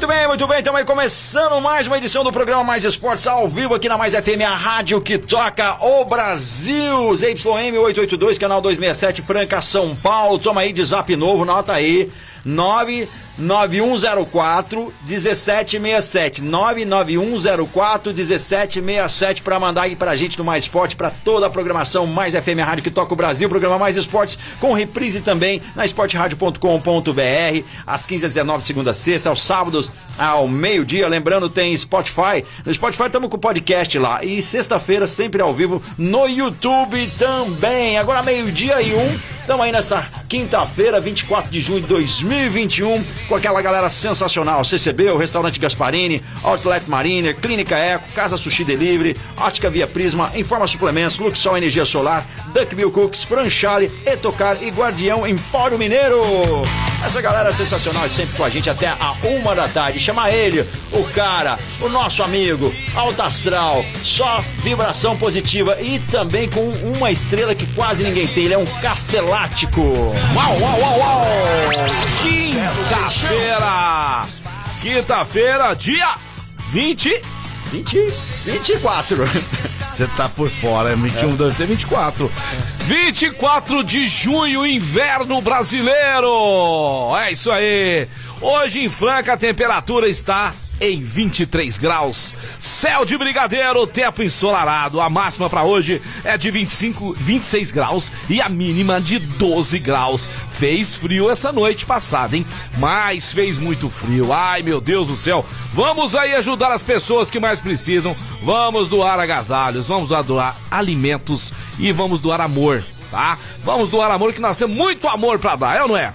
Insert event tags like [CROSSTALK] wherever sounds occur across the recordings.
Muito bem, muito bem. Estamos aí começando mais uma edição do programa Mais Esportes ao vivo aqui na Mais FM, a rádio que toca o Brasil. ZYM 882, canal 267, Franca, São Paulo. Toma aí de zap novo, nota aí. 99104 1767 99104 1767 para mandar aí pra gente no Mais Esporte, para toda a programação Mais FM Rádio que toca o Brasil, programa Mais Esportes com reprise também na esporteradio.com.br às 15 às 19 segunda a sexta, aos sábados ao meio-dia, lembrando tem Spotify. No Spotify estamos com o podcast lá e sexta-feira sempre ao vivo no YouTube também. Agora meio-dia e um Estamos aí nessa quinta-feira, 24 de junho de 2021, com aquela galera sensacional. CCB, o Restaurante Gasparini, Outlet Mariner, Clínica Eco, Casa Sushi Delivery, Ótica Via Prisma, Informa Suplementos, Luxol Energia Solar, Duckbill Cooks, Franchale, Etocar e Guardião Empório Mineiro. Essa galera é sensacional e sempre com a gente até a uma da tarde. Chama ele, o cara, o nosso amigo, alto astral, só vibração positiva e também com uma estrela que quase ninguém tem. Ele é um castelático. Uau, uau, uau, uau! Quinta-feira! Quinta-feira, dia 20. 20, 24. Você tá por fora, é 21, deve ser 24. 24 de junho, inverno brasileiro! É isso aí! Hoje em Franca a temperatura está em 23 graus. Céu de brigadeiro, tempo ensolarado. A máxima para hoje é de 25, 26 graus e a mínima de 12 graus. Fez frio essa noite passada, hein? Mas fez muito frio. Ai, meu Deus do céu. Vamos aí ajudar as pessoas que mais precisam. Vamos doar agasalhos, vamos doar alimentos e vamos doar amor, tá? Vamos doar amor que nós temos muito amor para dar, é ou não é?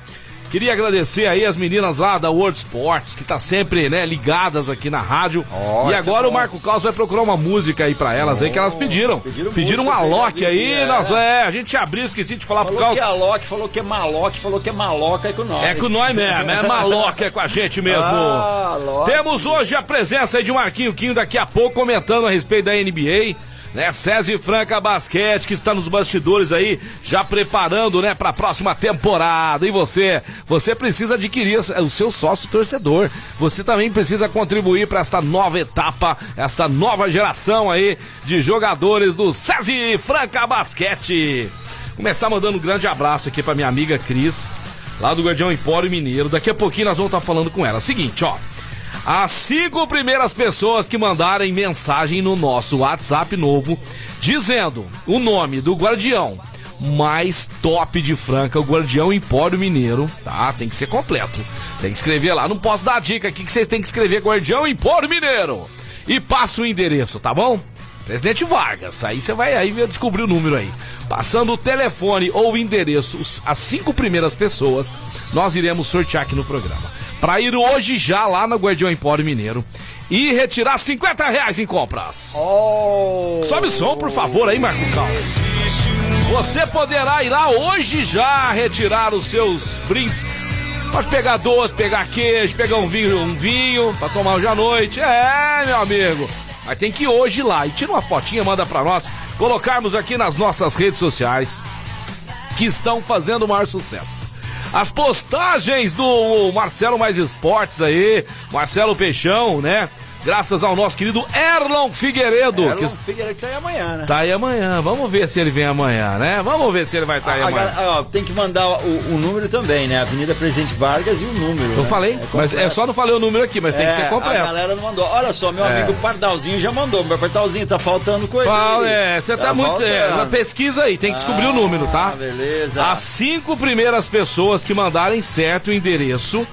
Queria agradecer aí as meninas lá da World Sports, que tá sempre, né, ligadas aqui na rádio. Oh, e isso agora é o. Marco Caos vai procurar uma música aí pra elas aí que elas pediram. pediram Pediram, música, uma Loki pediram aí, é. nós, é, a gente abriu, esqueci de falar pro Falou Caos. que é Loki, falou que é Maloque, falou que é Maloca é com nós. É com nós mesmo, é maloca, é com a gente mesmo. Ah. Temos hoje a presença aí de Marquinho Quinho daqui a pouco comentando a respeito da NBA. Né, César Franca Basquete, que está nos bastidores aí, já preparando, né, para a próxima temporada. E você, você precisa adquirir o seu sócio torcedor. Você também precisa contribuir para esta nova etapa, esta nova geração aí de jogadores do César Franca Basquete. Começar mandando um grande abraço aqui para minha amiga Cris, lá do Guardião Empório Mineiro. Daqui a pouquinho nós vamos estar falando com ela. Seguinte, ó. As cinco primeiras pessoas que mandarem mensagem no nosso WhatsApp novo, dizendo o nome do guardião mais top de Franca, o Guardião Empório Mineiro, tá? Tem que ser completo. Tem que escrever lá. Não posso dar dica aqui que vocês têm que escrever Guardião Empório Mineiro. E passa o endereço, tá bom? Presidente Vargas, aí você vai aí descobrir o número aí. Passando o telefone ou o endereço, as cinco primeiras pessoas, nós iremos sortear aqui no programa. Pra ir hoje já lá no Guardião Empório Mineiro e retirar 50 reais em compras. Oh. Sobe o som, por favor, aí, Marco Cal. Você poderá ir lá hoje já retirar os seus brindes. Pode pegar doce, pegar queijo, pegar um vinho, um vinho pra tomar hoje à noite. É, meu amigo. Mas tem que ir hoje lá e tira uma fotinha, manda pra nós, colocarmos aqui nas nossas redes sociais que estão fazendo o maior sucesso. As postagens do Marcelo Mais Esportes aí, Marcelo Peixão, né? Graças ao nosso querido Erlon Figueiredo, Erlon que Figueiredo tá aí amanhã, né? Tá aí amanhã. Vamos ver se ele vem amanhã, né? Vamos ver se ele vai estar aí A amanhã. ó, tem que mandar o, o número também, né? Avenida Presidente Vargas e o número. Eu né? falei, É mas é só não falei o número aqui, mas tem que É, ser A completo. galera não mandou. Olha só, meu É. amigo Pardalzinho já mandou. Meu Pardalzinho tá faltando coisa. Fala, aí. é, você tá, muito. É, pesquisa aí, tem que descobrir o número, tá? Ah, beleza. As cinco primeiras pessoas que mandarem certo o endereço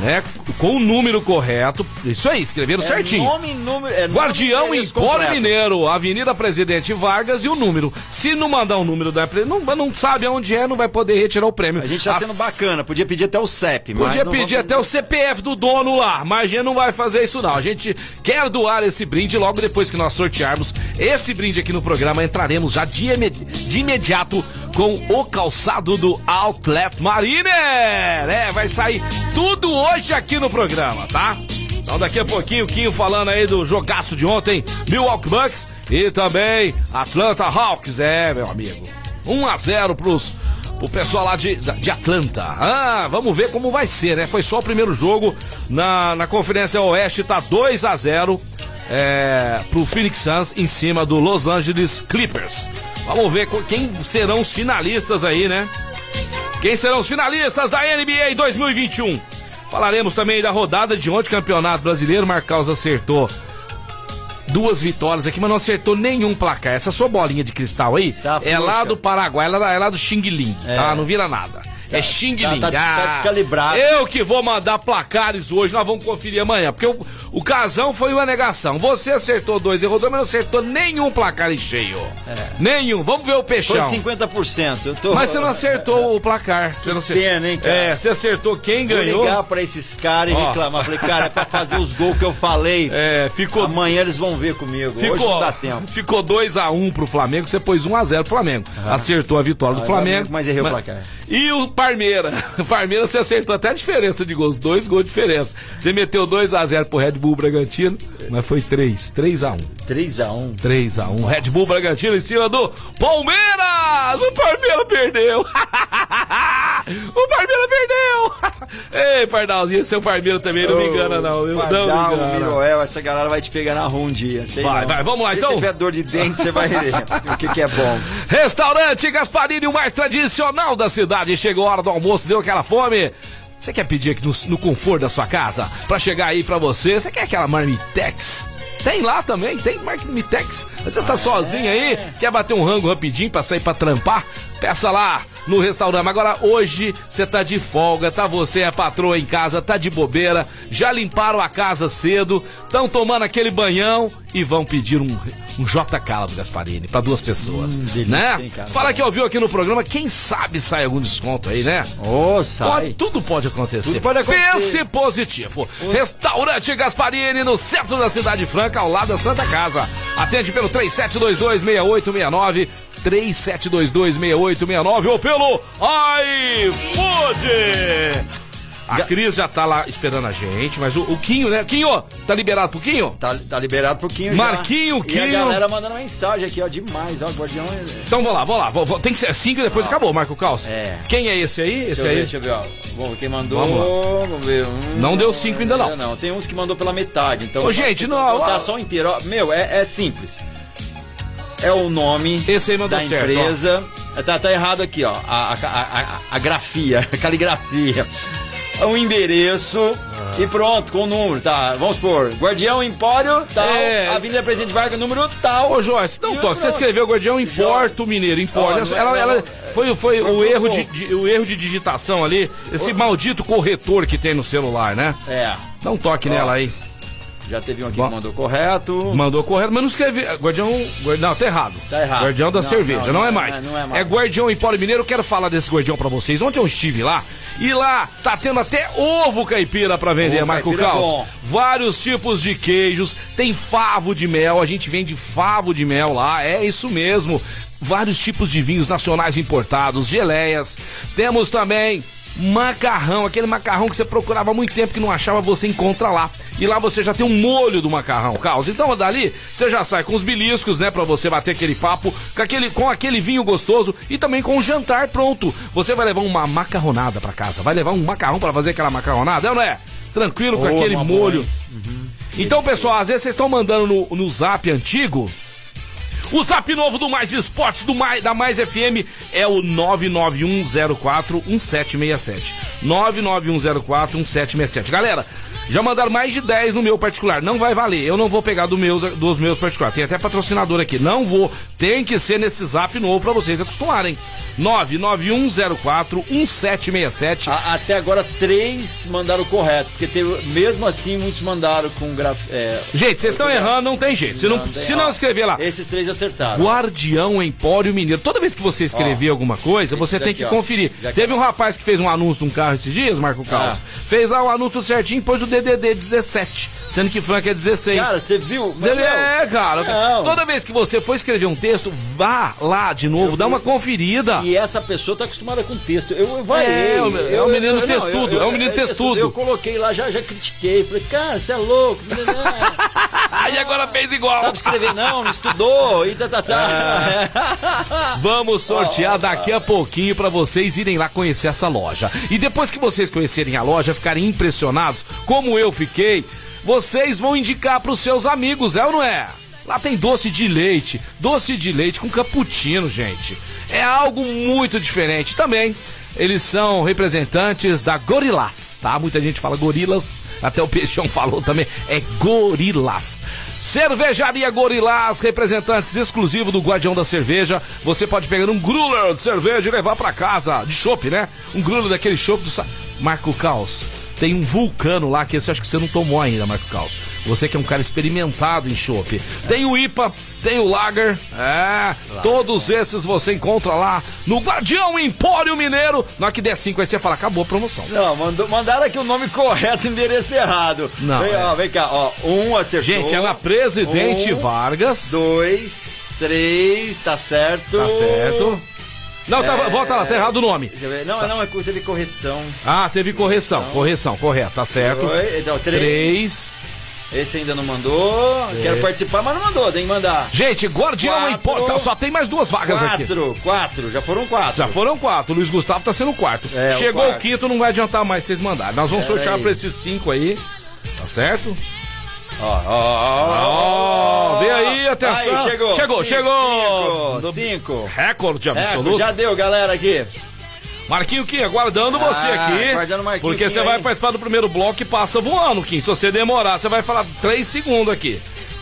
né? Com o número correto. Isso aí, escreveram É certinho. nome, número, é Guardião endereço Empório. Mineiro, Avenida Presidente Vargas e o número. Se não mandar o número da não, não sabe aonde é, não vai poder retirar o prêmio. A gente tá sendo bacana, podia pedir até o CEP, mas Podia pedir até o CPF do dono lá, mas a gente não vai fazer isso não. A gente quer doar esse brinde logo depois que nós sortearmos esse brinde aqui no programa. Entraremos já de, de imediato com o calçado do Outlet Mariner. É, vai sair tudo hoje aqui no programa, tá? Então daqui a pouquinho, o Quinho falando aí do jogaço de ontem, Milwaukee Bucks e também Atlanta Hawks. É, meu amigo. 1 a 0 pros o pessoal lá de, de Atlanta. Ah, vamos ver como vai ser, né? Foi só o primeiro jogo na, na Conferência Oeste, tá 2 a 0 é, pro Phoenix Suns em cima do Los Angeles Clippers. Vamos ver quem serão os finalistas aí, né? Quem serão os finalistas da NBA 2021? Falaremos também da rodada de ontem, Campeonato Brasileiro. Marcaus acertou duas vitórias aqui, mas não acertou nenhum placar. Essa sua bolinha de cristal aí Tá é lá do Paraguai, ela é lá do Xing Ling, tá? Não vira nada. É Xing Ling. tá- tá Ah, descalibrado. Eu que vou mandar placares hoje, nós vamos conferir amanhã. Porque o, o casão foi uma negação. Você acertou dois e rodou, mas não acertou nenhum placar em cheio. Nenhum. Vamos ver o Foi peixão. 50%. Eu tô... Mas você não acertou o placar. Você não acertou. pena, hein, cara? É, você acertou quem Vou ganhou. ligar pra esses caras e Ó. reclamar. Falei, cara, é pra fazer os gols que eu falei. [LAUGHS] É, ficou Amanhã eles vão ver comigo. Hoje Ficou, não dá tempo. ficou 2x1 pro Flamengo, você pôs 1x0 pro Flamengo. Acertou a vitória do Ah, Flamengo. mas errei o placar. E o Parmeira? [LAUGHS] Parmeira você acertou até a diferença de gols, dois gols de diferença. Você meteu 2x0 pro Red Bull Bragantino, mas foi 3, 3x1. 3x1. 3x1. Red Bull Bragantino em cima do Palmeiras! O Palmeiras perdeu! [LAUGHS] o Palmeiras perdeu! [LAUGHS] Ei, Pardalzinho, seu Palmeiras também não me engana, não. viu? Não me Pardal, engana. Miroel, essa galera vai te pegar na rua um dia. Vai, não. vai, vamos lá, Se então. tiver dor de dente, você vai ver o que, que é bom. Restaurante Gasparini, o mais tradicional da cidade. Chegou hora do almoço, deu aquela fome. Você quer pedir aqui no, no conforto da sua casa pra chegar aí pra você? Você quer aquela marmitex? Tem lá também, tem marmitex. Você tá sozinho aí, quer bater um rango rapidinho pra sair pra trampar? Peça lá no restaurante. Agora hoje você tá de folga, tá você é patroa em casa, tá de bobeira, já limparam a casa cedo, estão tomando aquele banhão e vão pedir um um JK do Gasparini pra duas pessoas, Hum, delícia, né? hein, cara? Fala que ouviu aqui no programa, quem sabe sai algum desconto aí, né? Ô, Pode- sai. tudo pode acontecer. Tudo pode acontecer. Pense positivo. Restaurante Gasparini no centro da Cidade Franca, ao lado da Santa Casa. Atende pelo 37226869, 37226869 ou pelo iFood. A Cris já tá lá esperando a gente, mas o, o Quinho, né? Quinho, tá liberado pro Quinho? Tá, tá liberado pro Quinho Marquinho, já. E a Quinho. galera mandando mensagem aqui, ó, demais, ó, Guardião. é- Então vamos lá, vamos lá. Vou- vou- tem que ser cinco e depois acabou, Marco Caos. É. Quem é esse aí? Deixa Esse eu ver, aí? deixa eu ver, ó. Bom, quem mandou. Vamos. Vamos ver. Hum, Não deu cinco ainda não. Não, tem uns que mandou pela metade. Então, Ô, gente, não, Vou ó. botar só inteiro. ó. Meu, é, é simples. É o nome da certo, empresa. Tá, tá errado aqui, ó. A, a, a, a- grafia, [LAUGHS] a caligrafia. O endereço e pronto, com o número, tá? Vamos supor, Guardião Empório, tal, É. Avenida Presidente Vargas, número tal. Ô, Joyce, não E eu Você escreveu Guardião em Porto Mineiro, em Porto. Ó, não, ela, ela- foi, foi o erro de, de- o erro de digitação ali, esse maldito corretor que tem no celular, né? É, Dá um toque nela aí. Já teve um aqui Bom. que mandou correto. Mandou correto, mas não escreve. Guardião. guar- Não, tá errado. Tá errado. Guardião da Não, cerveja, não, não, é não mais. é- não é mais. Guardião Empório Mineiro. Eu quero falar desse Guardião pra vocês. Ontem eu estive lá e lá tá tendo até ovo caipira pra vender, Ovo Marco é Caos. bom. Vários tipos de queijos, tem favo de mel, a gente vende favo de mel lá, é isso mesmo. Vários tipos de vinhos nacionais importados, geleias. Temos também macarrão, aquele macarrão que você procurava há muito tempo que não achava, você encontra lá. E lá você já tem um molho do macarrão, Caos. Então dali você já sai com os beliscos, né, Pra você bater aquele papo com aquele, com aquele vinho gostoso e também com o jantar pronto. Você vai levar uma macarronada pra casa, vai levar um macarrão pra fazer aquela macarronada, é ou não é? Tranquilo com aquele molho. hein? Então, pessoal, às vezes vocês estão mandando no, no zap antigo. O zap novo do Mais Esportes do Mais, da Mais FM é o 991041767. 991041767. Galera, Já mandaram mais de 10 no meu particular. Não vai valer. Eu não vou pegar do meus, dos meus particulares. Tem até patrocinador aqui. Não vou. Tem que ser nesse zap novo pra vocês acostumarem. 991041767. A- até agora, três mandaram correto. Porque teve, mesmo assim, muitos mandaram com graf... É, Gente, vocês estão errando, não tem jeito. Se não, tem- se não escrever lá, Esses três acertaram. Guardião Empório Mineiro. Toda vez que você escrever Ó, alguma coisa, você tem que ó. conferir. Teve um rapaz que fez um anúncio de um carro esses dias, Marco Caos. Ah. Fez lá o anúncio certinho, pôs o DDD 17, sendo que Franca é 16. Cara, você viu? Você é, cara. Não. Toda vez que você for escrever um texto, vá lá de novo, dá uma conferida. E essa pessoa tá acostumada com texto. Eu, eu variei. É, é o- é Eu- menino eu- não, textudo, eu- é o menino eu- textudo. Eu coloquei lá, já, já critiquei. Falei, cara, você é louco. [LAUGHS] Aí agora fez igual. Sabe escrever? Não, não estudou. E tá, tá, É. tá. Vamos sortear daqui a pouquinho pra vocês irem lá conhecer essa loja. E depois que vocês conhecerem a loja, ficarem impressionados, como eu fiquei, vocês vão indicar pros seus amigos, é ou não é? Lá tem doce de leite, doce de leite com cappuccino, gente. É algo muito diferente também. Eles são representantes da Gorilas, tá? Muita gente fala gorilas, até o Peixão [LAUGHS] falou também, é Gorilas. Cervejaria Gorilas, representantes exclusivos do Guardião da Cerveja. Você pode pegar um growler de cerveja e levar pra casa, de chopp, né? Um growler daquele chopp do... Marco Caos, tem um vulcano lá que esse acho que você não tomou ainda, Marco Caos. Você que é um cara experimentado em chopp. Tem o IPA, tem o Lager, é, todos esses você encontra lá no Guardião Empório Mineiro. Na hora que der 5 aí você fala, acabou a promoção. Não, mandou, mandaram aqui o nome correto, endereço errado. Não, Vem, é. ó, vem cá, ó. Um acertou. Gente, é na Presidente Um, Vargas. Dois, três, tá certo. Tá certo. Não, tá, É. volta lá, tá errado o nome. Eu ver. Não, não, é teve correção. Ah, teve correção, correção, correto, tá certo. Dois, então, três. Três. Esse ainda não mandou. Quero participar, mas não mandou, tem que mandar. Gente, Guardião Quatro. importa. Só tem mais duas vagas aqui. Quatro, quatro, já foram quatro. Já foram quatro. O Luiz Gustavo tá sendo o quarto. É, o Chegou o, quarto. quinto, não vai adiantar mais vocês mandarem. Nós vamos Pera sortear aí. pra esses cinco aí. Tá certo? Ó, ó, ó, vem aí, atenção. Aí, chegou. Chegou, Cinco, chegou. Cinco. cinco. Recorde É, absoluto. já deu, galera, aqui. Marquinho Kim, aguardando você Ah, aqui. aguardando Marquinho Porque você vai participar do primeiro bloco e passa voando, Kim. Se você demorar, você vai falar três segundos aqui.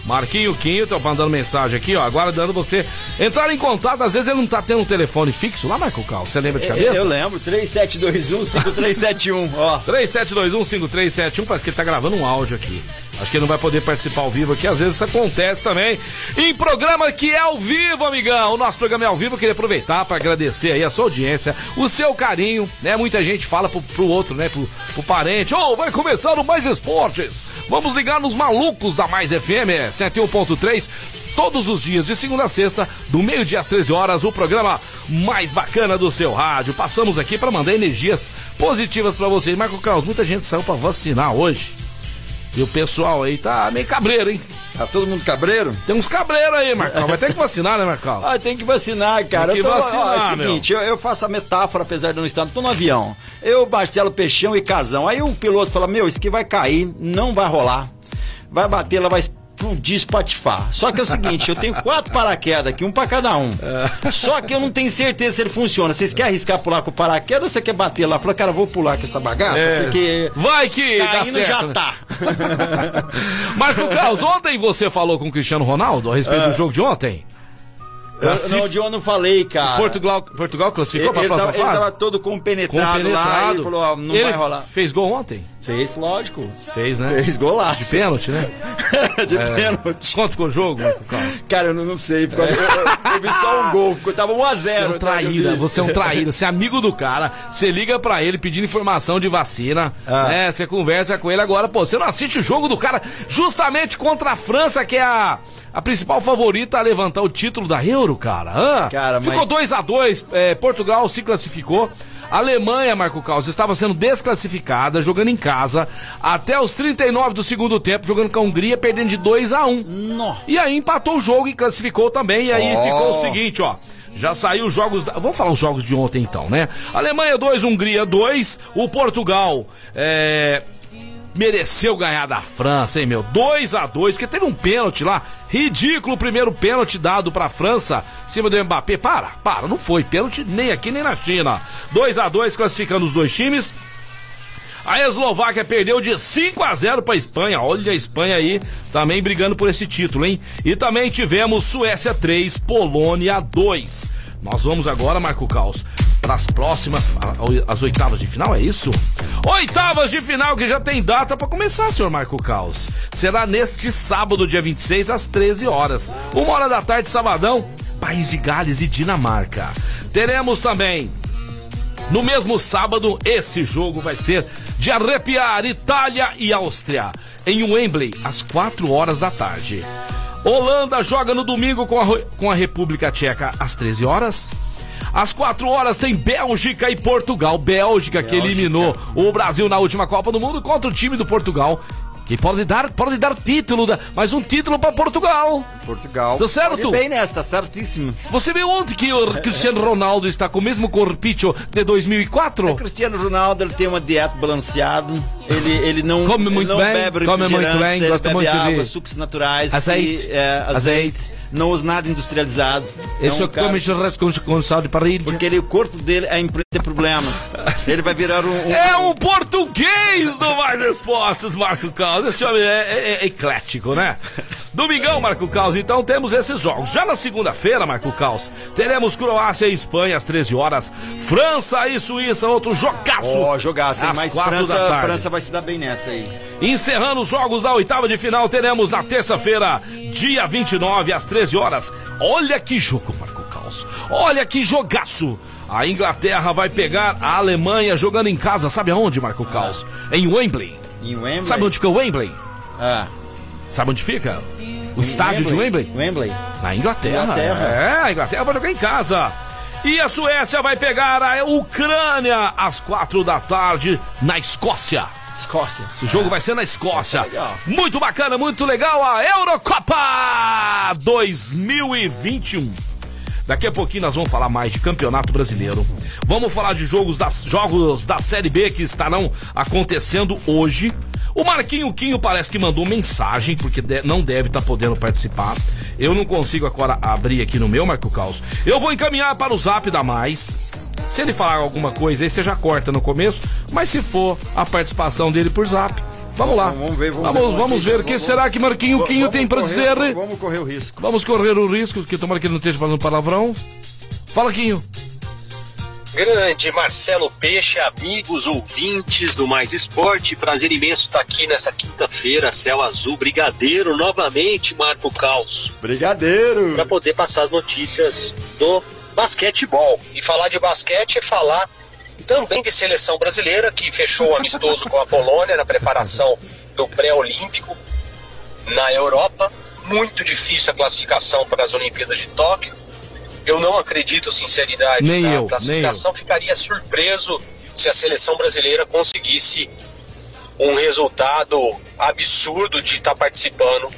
Marquinho Quinho, tô mandando mensagem aqui, ó, aguardando você entrar em contato. Às vezes ele não tá tendo um telefone fixo lá, Marco Cal. Você lembra de cabeça? Eu lembro, 3721-5371, ó. [LAUGHS] 3721-5371, parece que ele tá gravando um áudio aqui. Acho que ele não vai poder participar ao vivo aqui, às vezes isso acontece também. Em programa que é ao vivo, amigão. O nosso programa é ao vivo, eu queria aproveitar para agradecer aí a sua audiência, o seu carinho, né? Muita gente fala pro, pro outro, né? Pro, pro parente, ô, vai começar o Mais Esportes. Vamos ligar nos malucos da Mais FM 101.3. Todos os dias, de segunda a sexta, do meio-dia às 13 horas, o programa mais bacana do seu rádio. Passamos aqui para mandar energias positivas para vocês. Marco Carlos, muita gente saiu para vacinar hoje. E o pessoal aí tá meio cabreiro, hein? Tá todo mundo cabreiro? Tem uns cabreiros aí, Marcão. Vai ter que vacinar, né, Marcão? Ah, tem que vacinar, cara. Tem que eu tô, vacinar, ó, é o seguinte, eu, eu faço a metáfora, apesar de não estar, tô no avião. Eu, Marcelo Peixão e Casão. Aí um piloto fala, meu, isso aqui vai cair, não vai rolar. Vai bater, ela vai explodir, espatifar. Só que é o seguinte, eu tenho quatro paraquedas aqui, um pra cada um. Só que eu não tenho certeza se ele funciona. Vocês querem arriscar pular com o paraquedas ou você quer bater lá? Fala, cara, vou pular com essa bagaça, É. porque... Vai que dá certo. já né? tá. [LAUGHS] Marco Carlos, ontem você falou com o Cristiano Ronaldo a respeito do jogo de ontem? Eu, Cacif- não, de onde eu não falei, cara. Portugal, Portugal classificou Ele, para a ele, próxima tava, ele fase? tava todo compenetrado, lá, ele falou, ó, não Ele vai rolar. Fez gol ontem? Fez, lógico. Fez, né? Fez golaço. De pênalti, né? [LAUGHS] de pênalti. Quanto ficou o jogo, Carlos? Cara, eu não, não sei, porque eu, eu- eu vi só um gol, ficou- tava 1 a 0 Você é um tá? traíra, você é um traíra, você é amigo do cara, você liga pra ele pedindo informação de vacina, Ah. né? Você conversa com ele agora, pô, você não assiste o jogo do cara justamente contra a França, que é a, a principal favorita a levantar o título da Euro, cara. Cara, mas- Ficou 2 a 2 é, Portugal se classificou. A Alemanha, Marco Caos, estava sendo desclassificada, jogando em casa, até os 39 do segundo tempo, jogando com a Hungria, perdendo de 2 a 1 Nó. e aí empatou o jogo e classificou também. E aí Ó. ficou o seguinte, ó. Já saiu os jogos. Da... Vamos falar os jogos de ontem então, né? Alemanha 2, Hungria 2. O Portugal é, mereceu ganhar da França, hein, meu? 2 a 2 porque teve um pênalti lá. Ridículo o primeiro pênalti dado pra França em cima do Mbappé. Para, para, não foi pênalti nem aqui nem na China. 2 a 2 classificando os dois times. A Eslováquia perdeu de 5 a 0 para a Espanha. Olha a Espanha aí também brigando por esse título, hein? E também tivemos Suécia 3, Polônia 2. Nós vamos agora, Marco Caos, para as próximas, as oitavas de final, é isso? Oitavas de final que já tem data para começar, senhor Marco Caos. Será neste sábado, dia 26, às 13 horas. Uma hora da tarde, sabadão, País de Gales e Dinamarca. Teremos também, no mesmo sábado, esse jogo vai ser de arrepiar Itália e Áustria, em Wembley, às 4 horas da tarde. Holanda joga no domingo com a, com a República Tcheca às 13 horas. Às 4 horas tem Bélgica e Portugal. Bélgica, Bélgica que eliminou o Brasil na última Copa do Mundo contra o time do Portugal que pode dar, pode dar título, mas um título para Portugal. Portugal. Tá certo? bem nesta, certíssimo. Você viu ontem que o Cristiano Ronaldo está com o mesmo corpicho de 2004? O Cristiano Ronaldo ele tem uma dieta balanceada. Ele, ele não, come muito não bem, bebe come muito bem, ele gosta bebe muito água, de sucos naturais, azeite, e, é, azeite, azeite, não usa nada industrializado. Ele é só cara... come churrasco com, com sal de parrilha. Porque ele, o corpo dele é empresa de problemas. [LAUGHS] ele vai virar um, um, É um português do Mais Esportes, Marco Carlos. Esse homem é, é, é eclético, né? Domingão, Marco Caos, então temos esses jogos. Já na segunda-feira, Marco Caos, teremos Croácia e Espanha às 13 horas, França e Suíça, outro jogaço. Ó, oh, jogaço, hein? Mas França, França vai se dar bem nessa aí. Encerrando os jogos da oitava de final, teremos na terça-feira, dia 29, às 13 horas. Olha que jogo, Marco Caos. Olha que jogaço. A Inglaterra vai pegar a Alemanha jogando em casa, sabe aonde, Marco Caos? Em Wembley. Em Wembley? Sabe onde fica o Wembley? Ah. Sabe onde fica? O estádio Wembley? de Wembley? Wembley? Na Inglaterra. Inglaterra. É, a Inglaterra vai jogar em casa. E a Suécia vai pegar a Ucrânia às quatro da tarde na Escócia. Escócia. Esse jogo vai ser na Escócia. Muito bacana, muito legal a Eurocopa 2021. Daqui a pouquinho nós vamos falar mais de Campeonato Brasileiro. Vamos falar de jogos das, jogos da Série B que estarão acontecendo hoje. O Marquinho Quinho parece que mandou mensagem, porque de, não deve estar tá podendo participar. Eu não consigo agora abrir aqui no meu, Marco Caos. Eu vou encaminhar para o zap da mais. Se ele falar alguma coisa aí, você já corta no começo. Mas se for a participação dele por zap, vamos lá. Vamos ver, vamos, vamos ver. Vamos ver o que será que Marquinho Quinho tem para dizer. Vamos correr o risco. Vamos correr o risco, que tomara que ele não esteja fazendo palavrão. Fala, Quinho. Grande Marcelo Peixe, amigos ouvintes do Mais Esporte, prazer imenso estar aqui nessa quinta-feira, céu azul, brigadeiro, novamente, Marco Caos. Brigadeiro! Para poder passar as notícias do basquetebol. E falar de basquete é falar também de seleção brasileira, que fechou o amistoso com a Polônia na preparação do pré-olímpico na Europa. Muito difícil a classificação para as Olimpíadas de Tóquio eu não acredito sinceridade nem na eu, classificação. Nem eu. Ficaria surpreso se a seleção brasileira conseguisse um resultado absurdo de estar tá participando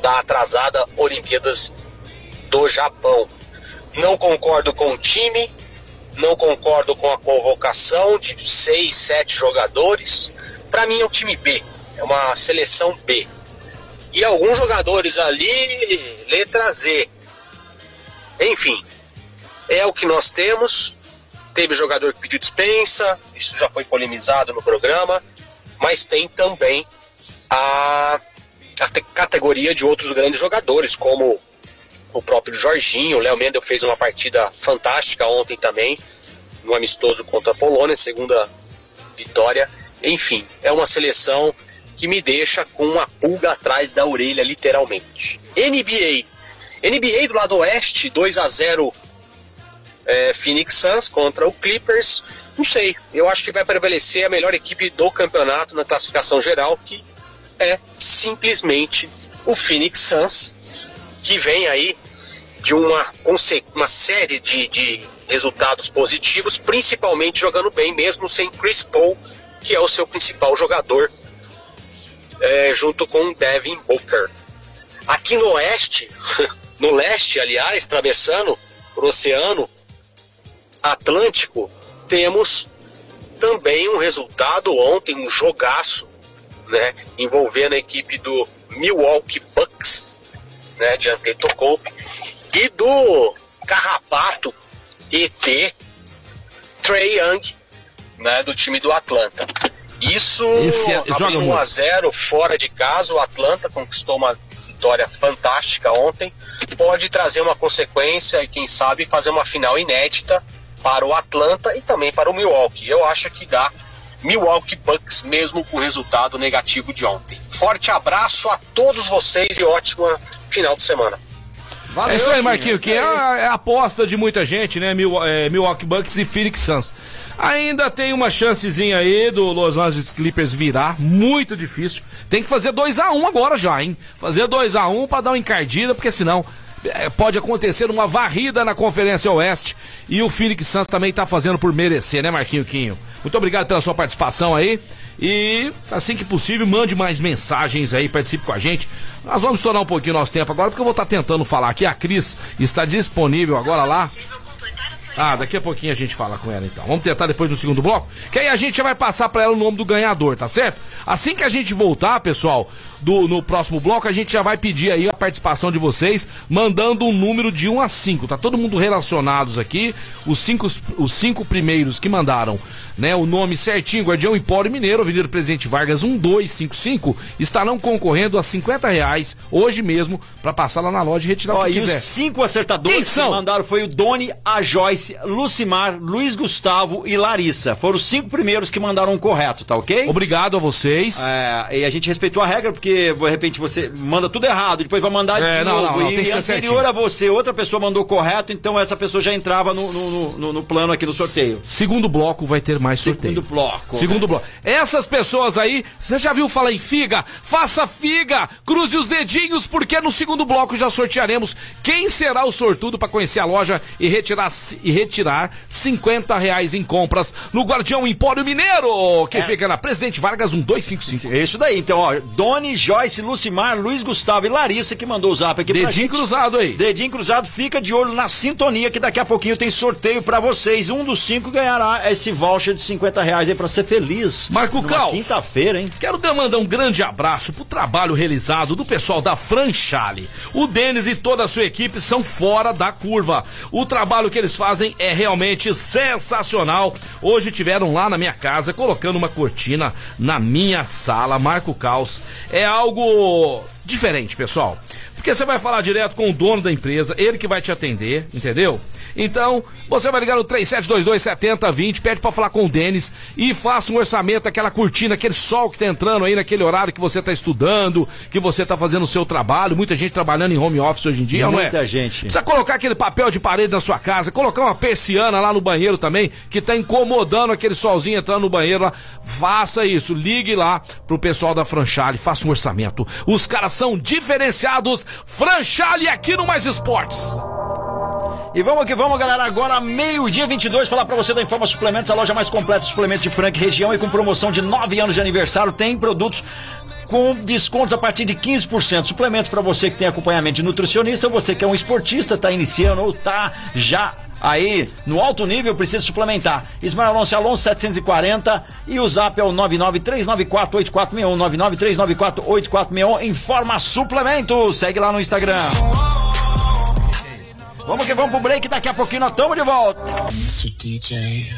da atrasada Olimpíadas do Japão. Não concordo com o time, não concordo com a convocação de seis, sete jogadores. Para mim é um time B, é uma seleção B. E alguns jogadores ali, letra Z, enfim, é o que nós temos. Teve jogador que pediu dispensa, isso já foi polemizado no programa, mas tem também a, a categoria de outros grandes jogadores, como o próprio Jorginho. O Léo Mendel fez uma partida fantástica ontem também, no amistoso contra a Polônia, segunda vitória. Enfim, é uma seleção que me deixa com uma pulga atrás da orelha, literalmente. NBA NBA do lado oeste, 2 a 0 é, Phoenix Suns contra o Clippers. Não sei, eu acho que vai prevalecer a melhor equipe do campeonato na classificação geral, que é simplesmente o Phoenix Suns, que vem aí de uma, uma série de, de resultados positivos, principalmente jogando bem, mesmo sem Chris Paul, que é o seu principal jogador, é, junto com Devin Booker. Aqui no Oeste, [LAUGHS] no leste, aliás, atravessando o Oceano Atlântico, temos também um resultado ontem, um jogaço, né, envolvendo a equipe do Milwaukee Bucks, né, de Antetokounmpo, e do Carrapato ET Trey Young, né, do time do Atlanta. Isso Esse é- joga abriu 1 muito. a 0 fora de casa, o Atlanta conquistou uma vitória fantástica ontem. Pode trazer uma consequência e quem sabe fazer uma final inédita para o Atlanta e também para o Milwaukee. Eu acho que dá Milwaukee Bucks mesmo com o resultado negativo de ontem. Forte abraço a todos vocês e ótima final de semana. Valeu, é isso aí, Quinho, Marquinho, é que é a, é a aposta de muita gente, né? Mil- é, Milwaukee Bucks e Phoenix Suns. Ainda tem uma chancezinha aí do Los Angeles Clippers virar, muito difícil. Tem que fazer 2 a 1 agora já, hein? Fazer 2 a 1 pra dar uma encardida, porque senão é, pode acontecer uma varrida na Conferência Oeste e o Phoenix Suns também tá fazendo por merecer, né, Marquinho Quinho? Muito obrigado pela sua participação aí. E assim que possível, mande mais mensagens aí, participe com a gente. Nós vamos estourar um pouquinho nosso tempo agora, porque eu vou estar tentando falar aqui. A Cris está disponível agora lá. Ah, daqui a pouquinho a gente fala com ela então. Vamos tentar depois no segundo bloco, que aí a gente já vai passar pra ela o nome do ganhador, tá certo? Assim que a gente voltar, pessoal, do, no próximo bloco, a gente já vai pedir aí a participação de vocês, mandando um número de 1 a 5. Tá todo mundo relacionados aqui. Os cinco, os cinco primeiros que mandaram, né, o nome certinho, Guardião Empório Mineiro, Avenida Presidente Vargas 1255, estarão concorrendo a 50 reais hoje mesmo pra passar lá na loja e retirar Ó, o que e os quiser. cinco acertadores Quem são? que mandaram foi o Doni, a Joyce, Lucimar, Luiz Gustavo e Larissa. Foram os cinco primeiros que mandaram o correto, tá ok? Obrigado a vocês. É, e a gente respeitou a regra, porque de repente você manda tudo errado, depois vai mandar É, de não, novo. não, não, e que ser anterior a você, outra pessoa mandou correto, então essa pessoa já entrava no, no, no- no plano aqui do sorteio. Segundo bloco vai ter mais sorteio. Segundo bloco. Segundo bloco. Essas pessoas aí, você já viu falar em figa? Faça figa! Cruze os dedinhos, porque no segundo bloco já sortearemos quem será o sortudo para conhecer a loja e retirar, e retirar 50 reais em compras no Guardião Empório Mineiro, que fica na Presidente Vargas 1255. É isso daí, então, ó, Doni, Joyce, Lucimar, Luiz Gustavo e Larissa que mandou o zap aqui pra Dedinho gente. cruzado aí. Dedinho cruzado, fica de olho na sintonia que daqui a pouquinho tem sorteio pra vocês. Um dos cinco ganhará esse voucher de 50 reais aí pra ser feliz. Marco Caos. Quinta-feira, hein? Quero dar- mandar um grande abraço pro trabalho realizado do pessoal da Franchale. O Denis e toda a sua equipe são fora da curva. O trabalho que eles fazem é realmente sensacional. Hoje tiveram lá na minha casa colocando uma cortina na minha sala, Marco Caos. É algo diferente, pessoal. Porque você vai falar direto com o dono da empresa, ele que vai te atender, entendeu? Então, você vai ligar no 3722-7020, pede pra falar com o Denis e faça um orçamento, aquela cortina, aquele sol que tá entrando aí naquele horário que você tá estudando, que você tá fazendo o seu trabalho. Muita gente trabalhando em home office hoje em dia, não é? Muita gente. Precisa colocar aquele papel de parede na sua casa, colocar uma persiana lá no banheiro também, que tá incomodando aquele solzinho entrando no banheiro lá. Faça isso, ligue lá pro pessoal da Franchale, faça um orçamento. Os caras são diferenciados. Franchale aqui no Mais Esportes. E vamos que vamos, galera. Agora, meio-dia 22, falar pra você da Informa Suplementos, a loja mais completa de suplementos de Franca e região e com promoção de 9 anos de aniversário. Tem produtos com descontos a partir de 15%. Suplementos pra você que tem acompanhamento de nutricionista, ou você que é um esportista, tá iniciando ou tá já aí no alto nível, precisa suplementar. Ismael Alonso Alonso 740 e o zap é o 993948461, 993948461. Informa Suplementos. Segue lá no Instagram. Vamos que vamos pro break, daqui a pouquinho nós estamos de volta. Mr. DJ,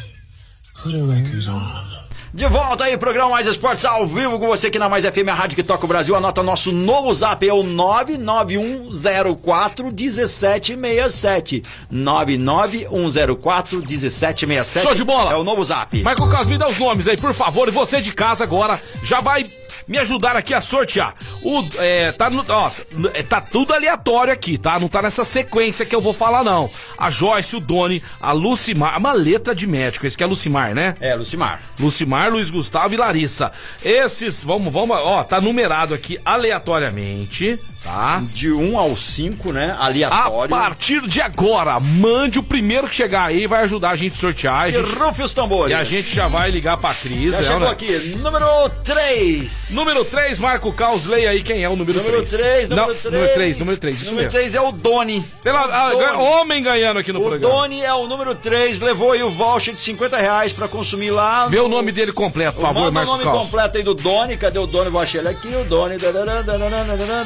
put a record on. De volta aí, programa Mais Esportes ao vivo com você aqui na Mais FM, a rádio que toca o Brasil. Anota nosso novo zap, é o 99104 1767. 99104 1767. Show de bola. É o novo zap. Michael Carlos, me dá os nomes aí, por favor. E você de casa agora já vai me ajudar aqui a sortear. O, é, tá, no- ó, é, tá tudo aleatório aqui, tá? Não tá nessa sequência que eu vou falar, não. A Joyce, o Doni, a Lucimar. Uma letra de médico, esse que é Lucimar, né? É, Lucimar. Lucimar, Luiz Gustavo e Larissa. Esses, vamos, vamos, ó, tá numerado aqui aleatoriamente, tá? De 1 ao 5, né? A Aleatório. partir de agora, mande o primeiro que chegar aí, vai ajudar a gente a sortear. A E rufe os tambores. e a gente já vai ligar pra Cris. Já né, chegou né? aqui. Número 3. Número 3, Marco Caos, leia aí quem é o número 3. Número 3, número Não, 3. número 3, número 3, isso Número mesmo. 3 é o Doni. Pela, ah, Doni. homem ganhando aqui no O programa. Doni é o número 3, levou aí o voucher de 50 reais pra consumir lá. Vê o nome dele completo, por favor, Marco o nome Caos. completo aí do Doni. Cadê o Doni? Vou achar ele aqui. O Doni. dadadã, dadadã, dadadã,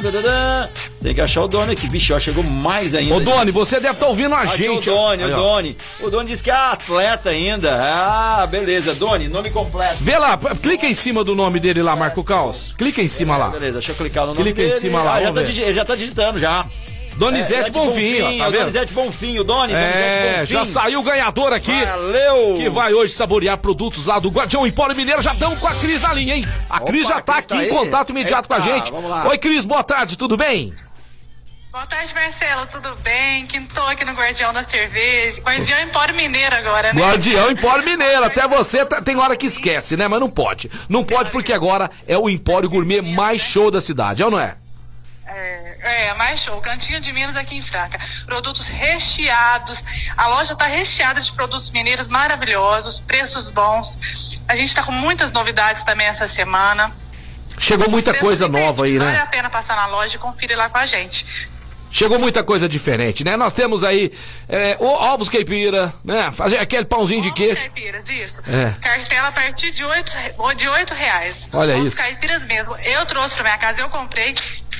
Tem que achar o Doni aqui. Bicho, ó, chegou mais ainda. Ô, Doni, você deve estar ouvindo a Aqui gente. o Doni, Aí, o. Doni. O Doni disse que é atleta ainda. Ah, beleza. Doni, nome completo. Vê lá, clica em cima do nome dele lá, Marco Caos. Clica em cima lá. Beleza, deixa eu clicar no nome Clica em dele. cima lá, Ah, já tá, já tá digitando já. Donizete É, Bonfim, ó, tá vendo? Donizete Bonfim, o Doni, Donizete É, Bonfim. já saiu o ganhador aqui. Valeu! Que vai hoje saborear produtos lá do Guardião Empório Mineiro. Já estão com a Cris na linha, hein? A Cris já tá Cris aqui tá em contato imediato com a Eita, gente. vamos lá. Oi, Cris, boa tarde, tudo bem? Boa tarde, Marcelo, tudo bem? Quintou aqui no Guardião da Cerveja. Guardião Empório Mineiro agora, né? Guardião Empório Mineiro. Até você tá- tem hora que esquece, né? Mas não pode. Não pode porque agora é o Empório Gourmet mais show da cidade, é ou não é? É, é, mais show. Cantinho de Minas aqui em Franca. Produtos recheados. A loja tá recheada de produtos mineiros maravilhosos, preços bons. A gente tá com muitas novidades também essa semana. Chegou muita coisa nova aí, Vale né? a pena passar na loja e conferir lá com a gente. Chegou muita coisa diferente, né? Nós temos aí é, o- ovos caipira, né? Fazer aquele pãozinho de Ovos queijo. caipiras, isso. É. Cartela a partir de oito, de oito reais. Olha Ovos isso. caipiras mesmo. Eu trouxe pra minha casa, eu comprei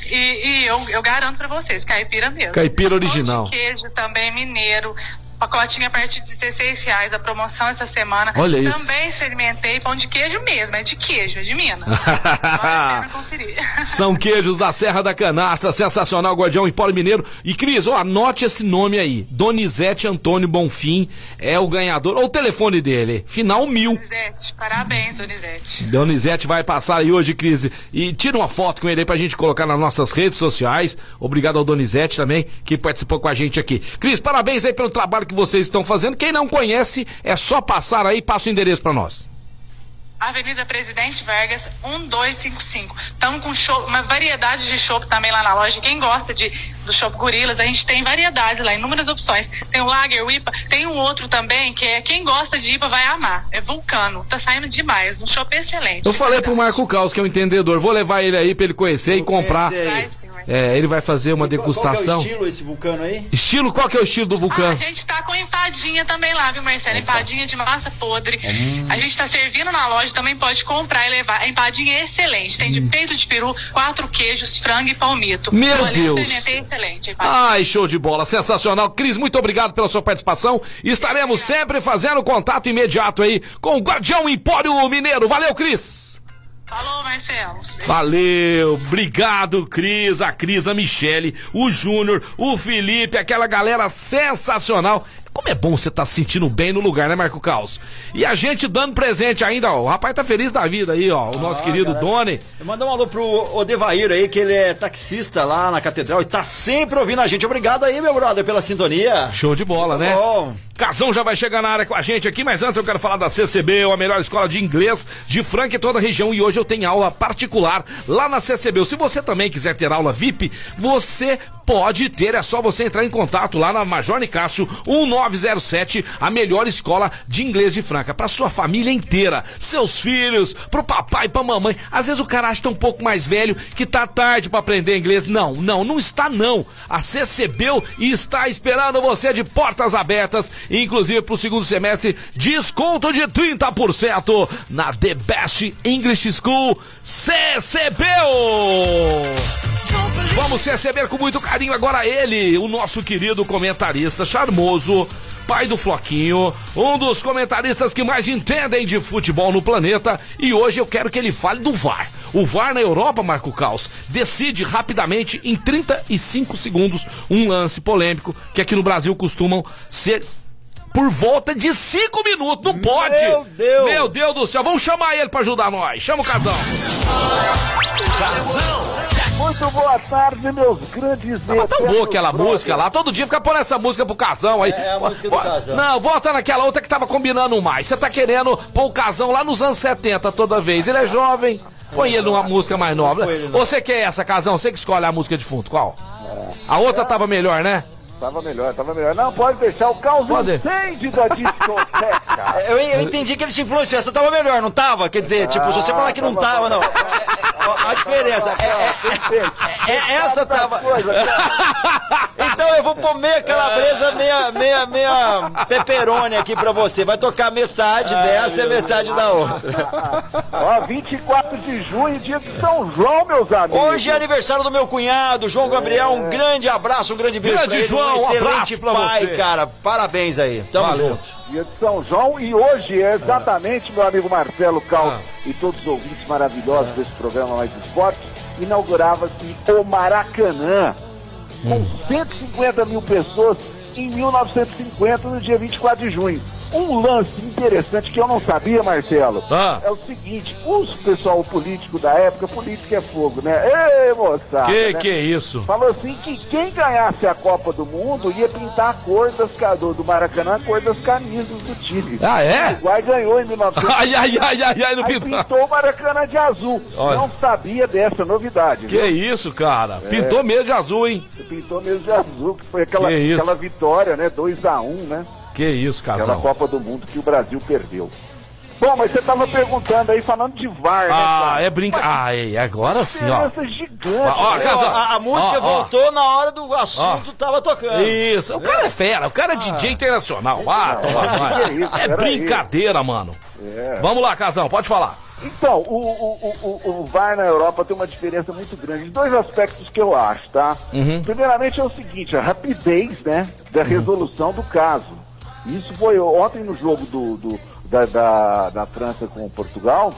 e, e eu, eu garanto pra vocês, caipira mesmo. Caipira original. Pão de queijo também mineiro. Pacotinho a partir de 16 reais, a promoção essa semana. Olha isso. Também experimentei pão de queijo mesmo, é de queijo, é de Minas. [LAUGHS] vale conferir. São queijos da Serra da Canastra, sensacional, Guardião Empório Mineiro. E Cris, ó, anote esse nome aí. Donizete Antônio Bonfim é o ganhador. Ou o telefone dele, final mil. Donizete, parabéns, Donizete. Donizete vai passar aí hoje, Cris. E tira uma foto com ele aí pra gente colocar nas nossas redes sociais. Obrigado ao Donizete também, que participou com a gente aqui. Cris, parabéns aí pelo trabalho que vocês estão fazendo. Quem não conhece, é só passar aí, passa o endereço pra nós. Avenida Presidente Vargas, 1255. Estamos com show, uma variedade de chopp também lá na loja. Quem gosta de, do chopp Gorilas, a gente tem variedade lá, inúmeras opções. Tem o Lager, o IPA, tem um outro também que é quem gosta de IPA vai amar. É Vulcano. Tá saindo demais. Um chopp excelente. Eu falei pro Marco Caos, que é um entendedor, vou levar ele aí pra ele conhecer e comprar. vai. É, ele vai fazer uma degustação. Qual que é o estilo esse vulcano aí? Estilo, qual que é o estilo do Ah, vulcano? a gente tá com empadinha também lá, viu, Marcelo? Empadinha de massa podre. Hum. A gente tá servindo na loja, também pode comprar e levar. A empadinha é excelente. Tem de peito de peru, quatro queijos, frango e palmito. Hum. Meu Olha, Deus. Eu experimentei excelente. Ai, show de bola, sensacional. Cris, muito obrigado pela sua participação. Estaremos sempre fazendo contato imediato aí com o Guardião Empório Mineiro. Valeu, Cris! Falou, Marcelo. Valeu, obrigado, Cris, a Cris, a Michele, o Júnior, o Felipe, aquela galera sensacional. Como é bom você estar se sentindo bem no lugar, né, Marco Caos? E a gente dando presente ainda, ó. O rapaz tá feliz da vida aí, ó. O nosso querido Doni. Manda um alô pro Odevair aí, que ele é taxista lá na Catedral e tá sempre ouvindo a gente. Obrigado aí, meu brother, pela sintonia. Show de bola, né? Bom. Casão já vai chegar na área com a gente aqui, mas antes eu quero falar da CCB, a melhor escola de inglês de Franca e toda a região. E hoje eu tenho aula particular lá na CCB. Se você também quiser ter aula VIP, você pode ter, é só você entrar em contato lá na Major Nicásio 1907, a melhor escola de inglês de Franca, para sua família inteira, seus filhos, pro papai pra mamãe. Às vezes o cara acha tá um pouco mais velho, que tá tarde para aprender inglês. Não, não, não está não. A CCBU está esperando você de portas abertas, inclusive pro segundo semestre, desconto de 30% na The Best English School CCBU. Vamos receber com muito carinho agora ele, o nosso querido comentarista charmoso, pai do Floquinho, um dos comentaristas que mais entendem de futebol no planeta. E hoje eu quero que ele fale do VAR. O VAR na Europa, Marco Caos, decide rapidamente, em 35 segundos, um lance polêmico que aqui no Brasil costumam ser. Por volta de 5 minutos, não pode! Meu Deus! Meu Deus do céu, vamos chamar ele pra ajudar nós. Chama o casal. Muito boa tarde, meus grandes Tava tão boa aquela música lá. Todo dia fica pondo essa música pro casão aí. É, é a música do casão. Não, volta naquela outra que tava combinando mais. Você tá querendo pôr o casão lá nos anos 70 toda vez. Ele é jovem. Põe ele numa música mais nova. Ou você quer essa, casão? Você que escolhe a música de fundo. Qual? A outra tava melhor, né? Tava melhor, tava melhor. Não, pode deixar o caos Pode. incêndio da discoteca. [LAUGHS] Eu, eu entendi que ele te influenciou. Essa tava melhor, não tava? Quer dizer, tipo, se você falar que não tava, não. É, é, a diferença. É, é, é, é, essa tava. Então eu vou pôr meia calabresa, meia, meia, meia peperoni aqui pra você. Vai tocar metade dessa e metade da outra. [LAUGHS] Ó, 24 de junho, dia de São João, meus amigos. Hoje é aniversário do meu cunhado, João Gabriel. Um grande abraço, um grande beijo Grande pra ele. João, um excelente abraço pra pai, você. cara. Parabéns aí. Tamo Valeu. junto. Dia de São João e hoje é exatamente, meu amigo Marcelo Cal Ah. e todos os ouvintes maravilhosos desse programa Mais Esporte, inaugurava-se o Maracanã, com Hum. 150 mil pessoas em 1950, no dia 24 de junho. Um lance interessante que eu não sabia, Marcelo, Ah. é o seguinte, os pessoal político da época, política é fogo, né? Ei, moçada! Que né? que é isso? Falou assim que quem ganhasse a Copa do Mundo ia pintar a cor das, do, Maracanã, a cor das camisas do time. Ah, é? O Uruguai ganhou em 1900. Ai, ai, ai, ai, ai, não pintou. pintou o Maracanã de azul. Olha. Não sabia dessa novidade. Que viu? isso, cara? É. Pintou mesmo de azul, hein? Pintou mesmo de azul, que foi aquela, Que aquela vitória, né? 2x1, né? Que isso, Aquela casal. Copa do Mundo que o Brasil perdeu. Bom, mas você tava perguntando aí, falando de VAR, né? Ah, é brinca. Ai, agora sim, ó. Diferença gigante. Ó, né? Casal, A, a música ó, ó. voltou na hora do assunto, tava tocando. Isso, o cara é fera, o cara é DJ internacional. Ah, toma isso, É aí. brincadeira, mano. É. Vamos lá, casal, pode falar. Então, o, o, o, o, o VAR na Europa tem uma diferença muito grande. Dois aspectos que eu acho, tá? Primeiramente é o seguinte, a rapidez, né, da resolução do caso. Isso foi ontem no jogo do, do- da, da, da França com Portugal.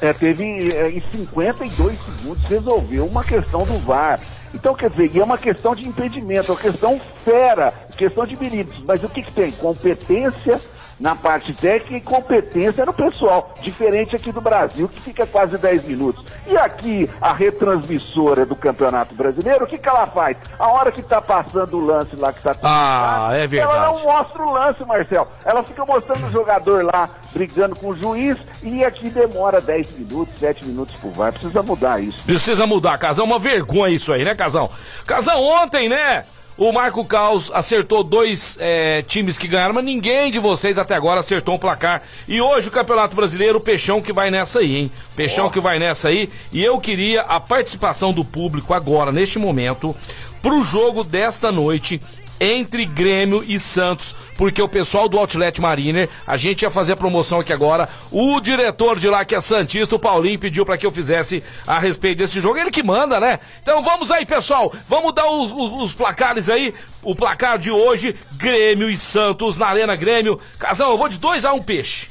É, teve é, em 52 segundos resolveu uma questão do VAR. Então, quer dizer, e é uma questão de impedimento, é uma questão fera, questão de milímetros. Mas o que, que tem? Competência na parte técnica e competência no pessoal. Diferente aqui do Brasil, que fica quase 10 minutos. E aqui, a retransmissora do Campeonato Brasileiro, o que, que ela faz? A hora que está passando o lance lá que está Ah, é verdade. Ela não mostra o lance, Marcel. Ela fica mostrando o jogador lá brigando com o juiz e aqui demora 10 minutos, 7 minutos pro VAR. Precisa mudar isso. Precisa mudar, Casão. Uma vergonha isso aí, né, Casão? Casão, ontem, né? O Marco Caos acertou dois é, times que ganharam, mas ninguém de vocês até agora acertou um placar. E hoje o Campeonato Brasileiro, o Peixão que vai nessa aí, hein? Peixão que vai nessa aí. E eu queria a participação do público agora, neste momento, pro jogo desta noite entre Grêmio e Santos, porque o pessoal do Outlet Mariner, a gente ia fazer a promoção aqui agora. O diretor de lá, que é Santista, o Paulinho, pediu para que eu fizesse a respeito desse jogo. Ele que manda, né? Então vamos aí, pessoal. Vamos dar os, os- os placares aí. O placar de hoje: Grêmio e Santos na Arena Grêmio. Casão, eu vou de 2 a 1 um peixe.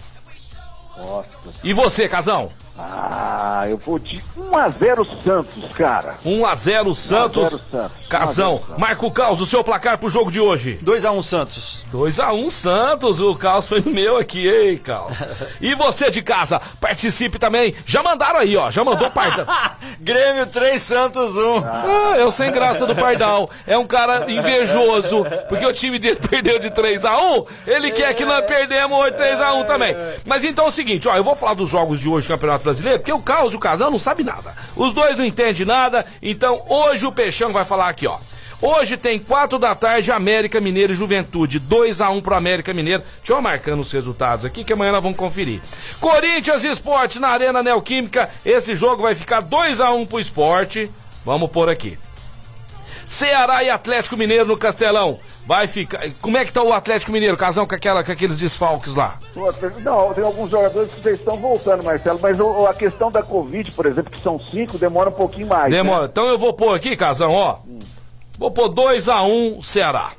Nossa. E você, Casão? Ah, eu vou de 1x0 Santos, cara. 1 a 0 Santos. 1 a 0 Santos. Casão, 1 a 0 Santos. Marco Caos, o seu placar pro jogo de hoje. 2x1 Santos. 2x1 Santos, o caos foi meu aqui, ei, caos. E você de casa, participe também. Já mandaram aí, ó, já mandou Pardal. [LAUGHS] Grêmio 3, Santos 1. Ah, é o sem graça do Pardal. É um cara invejoso, porque o time dele [LAUGHS] perdeu de 3x1, ele quer que nós perdemos hoje 3x1 também. Mas então é o seguinte, ó, eu vou falar dos jogos de hoje do Campeonato Brasileiro, porque o Caos e o Casão não sabe nada. Os dois não entendem nada, então hoje o Peixão vai falar aqui, ó. Hoje tem 4 da tarde, América Mineiro e Juventude. 2x1 pro América Mineiro. Deixa eu marcando os resultados aqui, que amanhã nós vamos conferir. Corinthians Esporte na Arena Neoquímica. Esse jogo vai ficar 2x1 pro esporte. Vamos pôr aqui. Ceará e Atlético Mineiro no Castelão. Vai ficar. Como é que tá o Atlético Mineiro, casão, com, aquela, com aqueles desfalques lá? Não, tem alguns jogadores que estão voltando, Marcelo, mas a questão da Covid, por exemplo, que são cinco, demora um pouquinho mais. Demora. né? Então eu vou pôr aqui, casão, ó. Vou pôr 2x1 Ceará.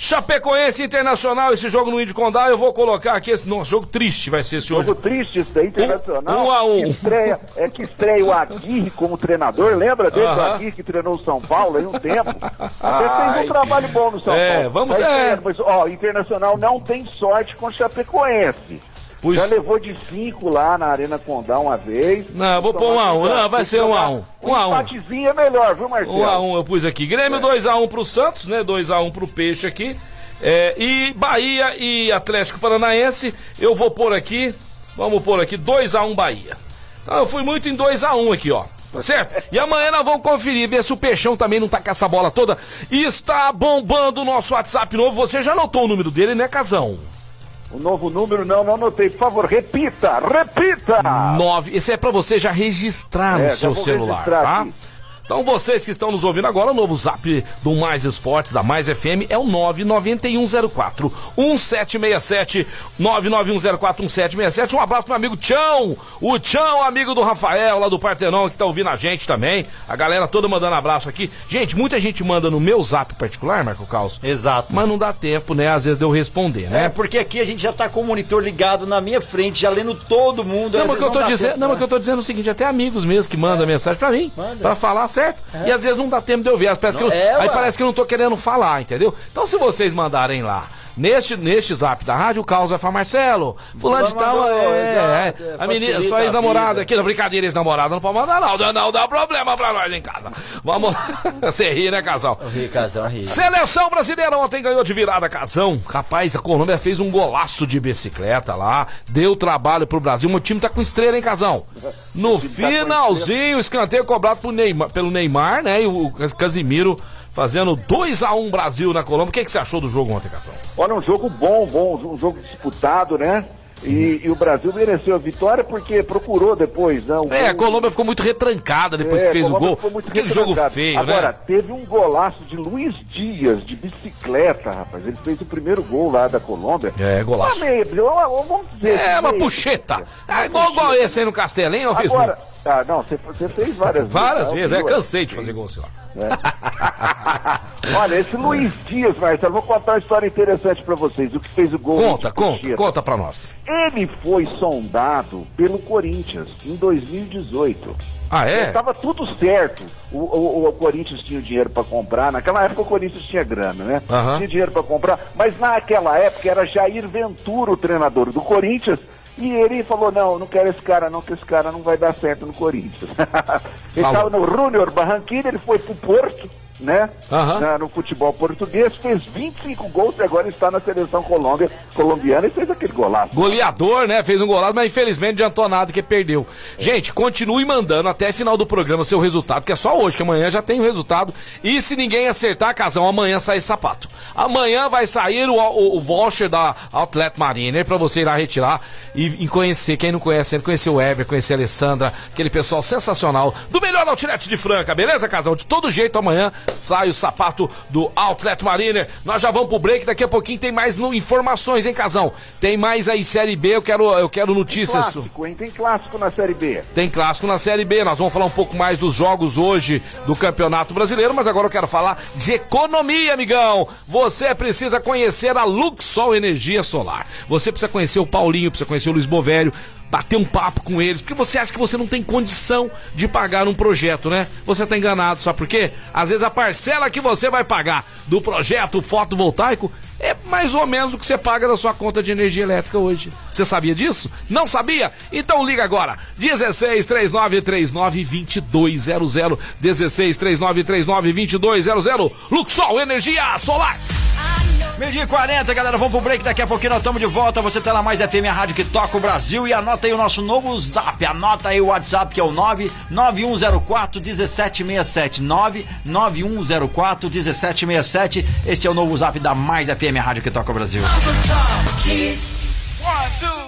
Chapecoense Internacional, esse jogo no Índio Condá, eu vou colocar aqui esse. Nossa, jogo triste vai ser esse hoje. Jogo triste isso daí, internacional. Um- um a um. Que estreia, é que estreia o Aguirre como treinador, lembra dele? O Aham. Aguirre que treinou o São Paulo aí um tempo. Até fez um trabalho bom no São É, Paulo. vamos- Tá é. estreando, Mas, ó, o Internacional não tem sorte com o Chapecoense. Pois- Já levou de cinco lá na Arena Condá uma vez. Não, vou pôr um a um. Não, vai ser um a um. Um a um. empatezinho é melhor, viu, Marcelo? 1 a 1 eu pus aqui. Grêmio 2x1 pro Santos, né? 2x1 pro Peixe aqui. É, e Bahia e Atlético Paranaense, eu vou pôr aqui. Vamos pôr aqui 2x1 Bahia. Então eu fui muito em 2x1 aqui, ó. Tá certo? E amanhã nós vamos conferir, ver se o Peixão também não tá com essa bola toda. E está bombando o nosso WhatsApp novo. Você já anotou o número dele, né, Casão? O novo número não, não anotei. Por favor, repita, repita! 9. Esse é pra você já registrar É, no seu celular, registrar tá? aqui. Então vocês que estão nos ouvindo agora, o novo zap do Mais Esportes, da Mais FM, é o 99104 1767 99104 1767. Um abraço pro meu amigo Tião, o Tião, amigo do Rafael, lá do Partenon, que tá ouvindo a gente também. A galera toda mandando abraço aqui. Gente, muita gente manda no meu zap particular, Marco Caos. Exato. Mas não dá tempo, né? Às vezes de eu responder, né? É, porque aqui a gente já tá com o monitor ligado na minha frente, já lendo todo mundo. Não, mas o que eu tô dizendo, tempo, não, mas que eu tô dizendo é o seguinte, até amigos mesmo que mandam mensagem pra mim, pra falar, certo? E às vezes não dá tempo de eu ver, parece Não, eu- é, aí ué. parece que eu não tô querendo falar, entendeu? Então se vocês mandarem lá, neste, neste zap da rádio, o Carlos vai falar, Marcelo, fulano de tal, mandou, é, é, é, a menina, sua ex-namorada aqui, não, brincadeira, ex-namorada não pode mandar não, não, não dá problema pra nós em casa. Vamos, [LAUGHS] você ri, né, casal? Ri, casal, ri. Seleção brasileira ontem ganhou de virada casão. Rapaz, a Colômbia fez um golaço de bicicleta lá, deu trabalho pro Brasil. O time tá com estrela, hein, casão? [LAUGHS] No finalzinho, escanteio cobrado Neymar- pelo Neymar, né? E o Casimiro fazendo 2x1 Brasil na Colômbia. O que, que você achou do jogo ontem, casão? Olha, um jogo bom, bom, um jogo disputado, né? E, e o Brasil mereceu a vitória porque procurou depois, né? O É, a Colômbia ficou muito retrancada depois É, que fez a o gol. Aquele jogo feio, Agora, né? teve um golaço de Luiz Dias, de bicicleta, rapaz. Ele fez o primeiro gol lá da Colômbia. É, golaço. Uma meia, vamos dizer. É, uma meia- puxeta. É igual, igual esse aí no Castelo, hein, ô Fismo? Agora, ah, não, você, você fez várias, Várias né? vezes, é, cansei de fazer gol, sei lá. [LAUGHS] Olha, esse Luiz Dias, Marcelo, vou contar uma história interessante pra vocês. O que fez o gol? Conta, conta, conta pra nós. Ele foi sondado pelo Corinthians em 2018. Ah, é? Tava tudo certo. O, o- o Corinthians tinha dinheiro para comprar. Naquela época o Corinthians tinha grana, né? Aham. Tinha dinheiro para comprar. Mas naquela época era Jair Ventura o treinador do Corinthians. E ele falou: Não, não quero esse cara, não, que esse cara não vai dar certo no Corinthians. [LAUGHS] ele estava no Júnior Barranquilla, ele foi pro Porto, né? Aham. Na- no futebol português, fez 25 gols e agora está na seleção Colômbia, colombiana e fez aquele golaço. Goleador, né? Fez um golaço, mas infelizmente adiantou nada que perdeu. Gente, continue mandando até final do programa seu resultado, que é só hoje, que amanhã já tem o resultado. E se ninguém acertar, casão, amanhã sai sapato. Amanhã vai sair o, o, o voucher da Outlet Mariner pra você ir lá retirar e, e conhecer. Quem não conhece, conhecer o Ever, conhecer a Alessandra, aquele pessoal sensacional do melhor Outlet de Franca, beleza, casal? De todo jeito, amanhã sai o sapato do Outlet Mariner. Nós já vamos pro break, daqui a pouquinho tem mais no- informações, hein, casal? Tem mais aí Série B, eu quero, eu quero notícias. su- Clássico, hein? Tem clássico na Série B. tem clássico na Série B. Nós vamos falar um pouco mais dos jogos hoje do Campeonato Brasileiro, mas agora eu quero falar de economia, amigão. Você precisa conhecer a Luxol Energia Solar. Você precisa conhecer o Paulinho, precisa conhecer o Luiz Bovério, bater um papo com eles, porque você acha que você não tem condição de pagar um projeto, né? Você tá enganado, sabe por quê? Às vezes a parcela que você vai pagar do projeto fotovoltaico é mais ou menos o que você paga da sua conta de energia elétrica hoje. Você sabia disso? Não sabia? Então liga agora. 16 3939 2200. 16 3939 2200. Luxol Energia Solar. Meio dia e 40, galera, vamos pro break, daqui a pouquinho nós estamos de volta, você tá na Mais FM, a rádio que toca o Brasil. E anota aí o nosso novo zap, anota aí o WhatsApp que é o 99104 1767, 99104 1767, esse é o novo zap da Mais FM, a rádio que toca o Brasil. De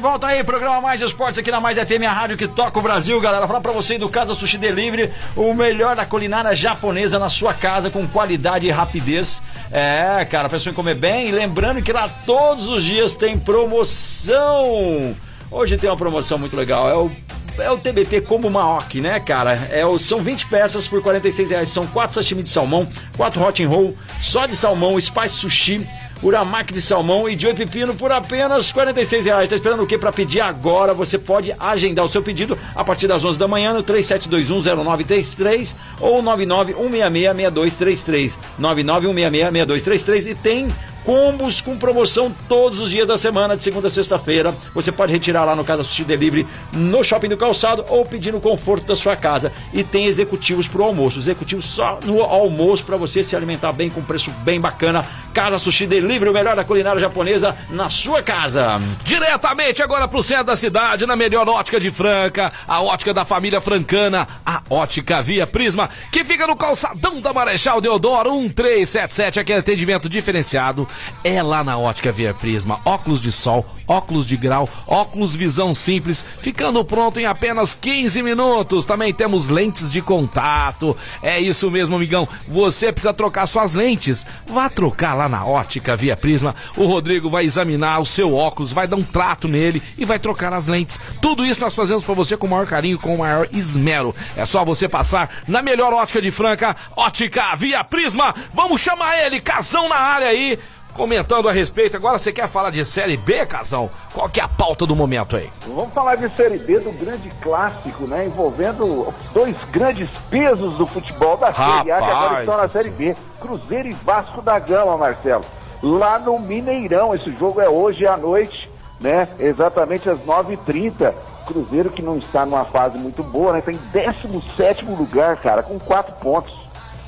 volta aí, programa Mais Esportes aqui na Mais FM, a rádio que toca o Brasil, galera. Falar pra você do Casa Sushi Delivery, o melhor da culinária japonesa na sua casa, com qualidade e rapidez. É, cara, pensou em comer bem? E lembrando que lá todos os dias tem promoção. Hoje tem uma promoção muito legal, é o é o TBT Combo Maoki, né, cara? É o, são 20 peças por 46 reais. São 4 sashimi de salmão, 4 hot and roll, só de salmão, spice sushi, uramaki de salmão e joy pepino por apenas 46 reais. Tá esperando o que para pedir agora? Você pode agendar o seu pedido a partir das 11 da manhã no 37210933 ou 991666233. 991666233 e tem combos com promoção todos os dias da semana, de segunda a sexta-feira. Você pode retirar lá no Casa Sushi Delivery no Shopping do Calçado ou pedir no conforto da sua casa. E tem executivos pro almoço. Executivos só no almoço para você se alimentar bem com preço bem bacana. Casa Sushi Delivery, o melhor da culinária japonesa na sua casa. Diretamente agora pro centro da cidade, na melhor ótica de Franca, a ótica da família francana, a ótica Via Prisma, que fica no calçadão da Marechal Deodoro 1377, aquele atendimento diferenciado, é lá na Ótica Via Prisma. Óculos de sol, óculos de grau, óculos visão simples, ficando pronto em apenas 15 minutos. Também temos lentes de contato. É isso mesmo, amigão. Você precisa trocar suas lentes. Vá trocar lá na Ótica Via Prisma. O Rodrigo vai examinar o seu óculos, vai dar um trato nele e vai trocar as lentes. Tudo isso nós fazemos para você com o maior carinho, com o maior esmero. É só você passar na melhor ótica de Franca, Ótica Via Prisma. Vamos chamar ele, Casão na área aí comentando a respeito. Agora você quer falar de Série B, Casão? Qual que é a pauta do momento aí? Vamos falar de Série B do grande clássico, né? Envolvendo dois grandes pesos do futebol da Série A que agora estão na Série B. Cruzeiro e Vasco da Gama, Marcelo. Lá no Mineirão. Esse jogo é hoje à noite, né? Exatamente às 9h30. Cruzeiro que não está numa fase muito boa, né? Está em 17 lugar, cara, com quatro pontos.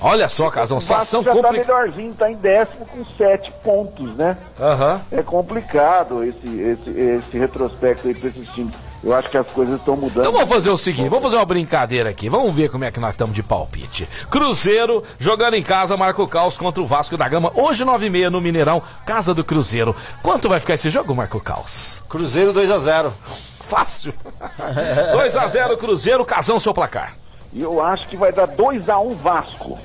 Olha só, Casão, situação complicada. Tá melhorzinho, tá em décimo com sete pontos, né? Uhum. É complicado esse, esse, esse retrospecto aí pra esses times. Eu acho que as coisas estão mudando. Então vamos fazer o seguinte, vamos fazer uma brincadeira aqui. Vamos ver como é que nós estamos de palpite. Cruzeiro jogando em casa, Marco Caos contra o Vasco da Gama. Hoje, 9h30 no Mineirão, casa do Cruzeiro. Quanto vai ficar esse jogo, Marco Caos? Cruzeiro 2 a 0 Fácil. 2 a 0 Cruzeiro, Casão, seu placar. E eu acho que vai dar 2 a 1 Vasco.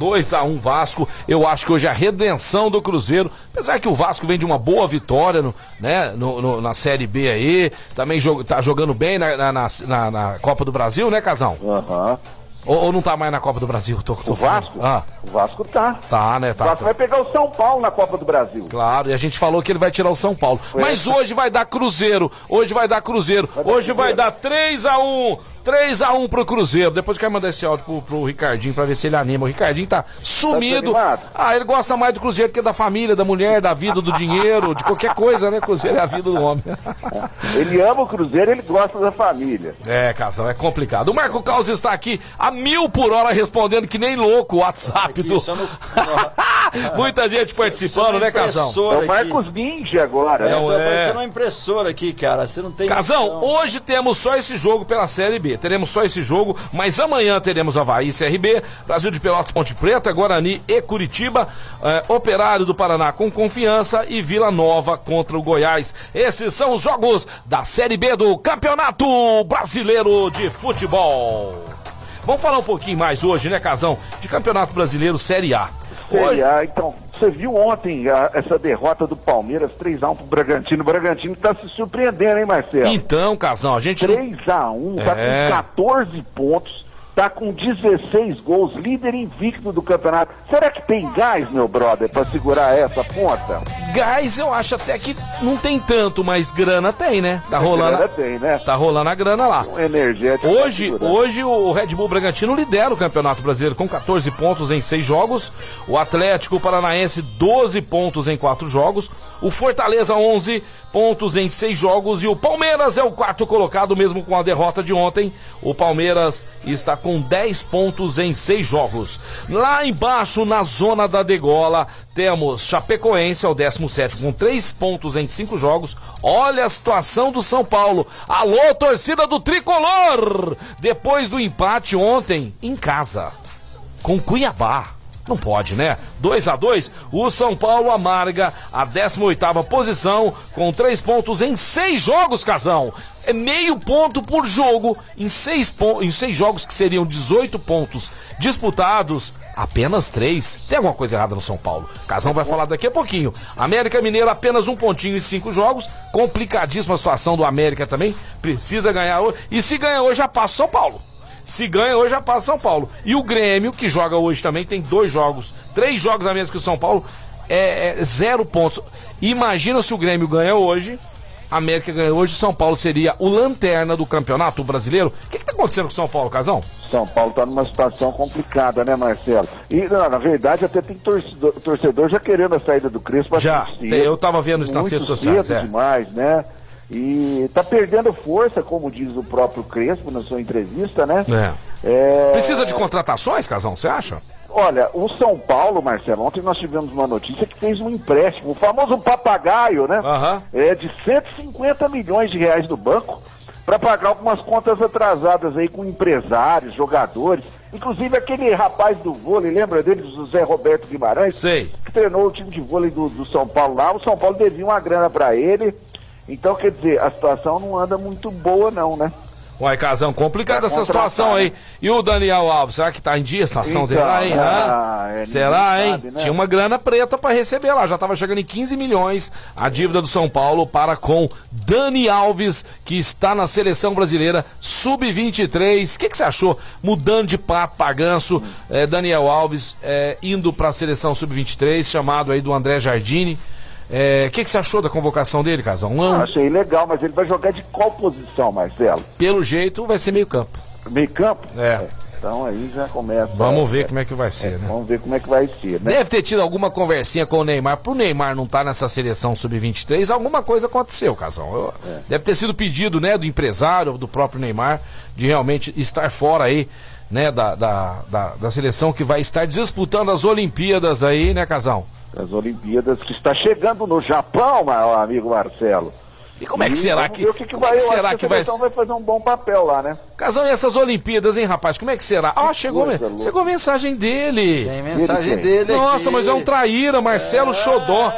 2 a 1 Vasco. Eu acho que hoje é a redenção do Cruzeiro. Apesar que o Vasco vem de uma boa vitória no, né, no, no, na Série B aí. Também jog, tá jogando bem na, na, na, na Copa do Brasil, né, Casão? Aham. Uhum. Ou, ou, não tá mais na Copa do Brasil? Tô, tô o Vasco? Ah. O Vasco tá. Tá, né? Tá, o Vasco tá. vai pegar o São Paulo na Copa do Brasil. Claro, e a gente falou que ele vai tirar o São Paulo. Foi Mas essa. hoje vai dar Cruzeiro. Hoje vai dar Cruzeiro. Vai dar hoje cruzeiro. vai dar 3 a 1 3x1 pro Cruzeiro. Depois eu quero mandar esse áudio pro, pro Ricardinho pra ver se ele anima. O Ricardinho tá sumido. Tá ah, ele gosta mais do Cruzeiro que da família, da mulher, da vida, do dinheiro, de qualquer coisa, né? Cruzeiro é a vida do homem. [LAUGHS] Ele ama o Cruzeiro, ele gosta da família. É, casal, é complicado. O Marco Caos está aqui a mil por hora respondendo que nem louco o WhatsApp do. [LAUGHS] Muita gente participando, né, Casão? É o Marcos Ninja agora. É, eu tô é. aparecendo uma impressora aqui, cara. Você não tem. Casão, noção. hoje temos só esse jogo pela Série B. Teremos só esse jogo, mas amanhã teremos Havaí e CRB, Brasil de Pelotas Ponte Preta, Guarani e Curitiba, eh, Operário do Paraná com confiança e Vila Nova contra o Goiás. Esses são os jogos da Série B do Campeonato Brasileiro de Futebol. Vamos falar um pouquinho mais hoje, né, Casão? De Campeonato Brasileiro Série A. Série A, então, você viu ontem a, essa derrota do Palmeiras, 3x1 pro Bragantino. O Bragantino tá se surpreendendo, hein, Marcelo? Então, Casão, a gente. 3x1, tá é... com 14 pontos tá com 16 gols, líder invicto do campeonato. Será que tem gás, meu brother, para segurar essa ponta? Gás eu acho até que não tem tanto, mas grana tem, né? Tá rolando. Grana tem, né? Tá rolando a grana lá. Um energético. Hoje, hoje o Red Bull Bragantino lidera o Campeonato Brasileiro com 14 pontos em 6 jogos. O Atlético Paranaense 12 pontos em 4 jogos. O Fortaleza 11 pontos em 6 jogos e o Palmeiras é o quarto colocado mesmo com a derrota de ontem. O Palmeiras está com com 10 pontos em 6 jogos. Lá embaixo, na zona da degola, temos Chapecoense, ao 17 com 3 pontos em 5 jogos. Olha a situação do São Paulo. Alô, torcida do Tricolor! Depois do empate ontem, em casa, com Cuiabá. Não pode, né? 2 a 2 o São Paulo amarga a 18ª posição com 3 pontos em 6 jogos, Casão é meio ponto por jogo em seis, em seis jogos que seriam 18 pontos disputados, apenas três. Tem alguma coisa errada no São Paulo? Casão vai falar daqui a pouquinho. América Mineiro apenas um pontinho em cinco jogos. Complicadíssima a situação do América também. Precisa ganhar hoje. E se ganha hoje, já passa o São Paulo. Se ganha hoje, já passa São Paulo. E o Grêmio, que joga hoje também, tem dois jogos, três jogos a menos que o São Paulo, é, é zero pontos. Imagina se o Grêmio ganha hoje América ganhou hoje, São Paulo seria o lanterna do campeonato brasileiro. O que está acontecendo com o São Paulo, Casão? São Paulo está numa situação complicada, né, Marcelo? E, na, na verdade, até tem torcedor, torcedor, já querendo a saída do Crespo. Já, cedo, eu estava vendo isso nas redes sociais. Cedo é. demais, né? E está perdendo força, como diz o próprio Crespo na sua entrevista, né? É. É... Precisa de contratações, Casão, você acha? Olha, o São Paulo, Marcelo, ontem nós tivemos uma notícia que fez um empréstimo, o famoso papagaio, né? Uhum. É de 150 milhões de reais do banco para pagar algumas contas atrasadas aí com empresários, jogadores. Inclusive aquele rapaz do vôlei, lembra dele, José Roberto Guimarães? Sei. Que treinou o time de vôlei do, do São Paulo lá. O São Paulo devia uma grana para ele. Então, quer dizer, a situação não anda muito boa, não, né? Uai, Casão, complicada essa situação aí. né? E o Daniel Alves, será que tá em dia a situação dele lá, hein? Então, Hã? ah, é, será, hein? sabe, né? Tinha uma grana preta pra receber lá, já tava chegando em 15 milhões a dívida do São Paulo para com Dani Alves, que está na seleção brasileira sub-23. O que, que você achou? Mudando de pato pra ganso, eh, Daniel Alves eh, indo pra seleção sub-23, chamado aí do André Jardine. Eh, O que, que você achou da convocação dele, Casão? Um, Ah, Achei legal, mas ele vai jogar de qual posição, Marcelo? pelo jeito, vai ser meio campo. Meio campo? É. Então aí já começa. Vamos é, ver como é que vai ser, né? Vamos ver como é que vai ser, né? Deve ter tido alguma conversinha com o Neymar. Pro Neymar não estar nessa seleção sub-23, alguma coisa aconteceu, Casão. Eu- Deve ter sido pedido, né, do empresário, do próprio Neymar, de realmente estar fora aí, né, da, da, da, da seleção que vai estar disputando as Olimpíadas aí, né, Casão? As Olimpíadas que está chegando no Japão, meu amigo Marcelo. E como é que E será que, que, que como é vai, que será que que vai vai fazer um bom papel lá, né? Casão, e essas Olimpíadas, hein, rapaz? Como é que será? Ó, chegou, louca. chegou a mensagem dele. Tem mensagem Ele dele aqui. Nossa, mas é um traíra, Marcelo Xodó.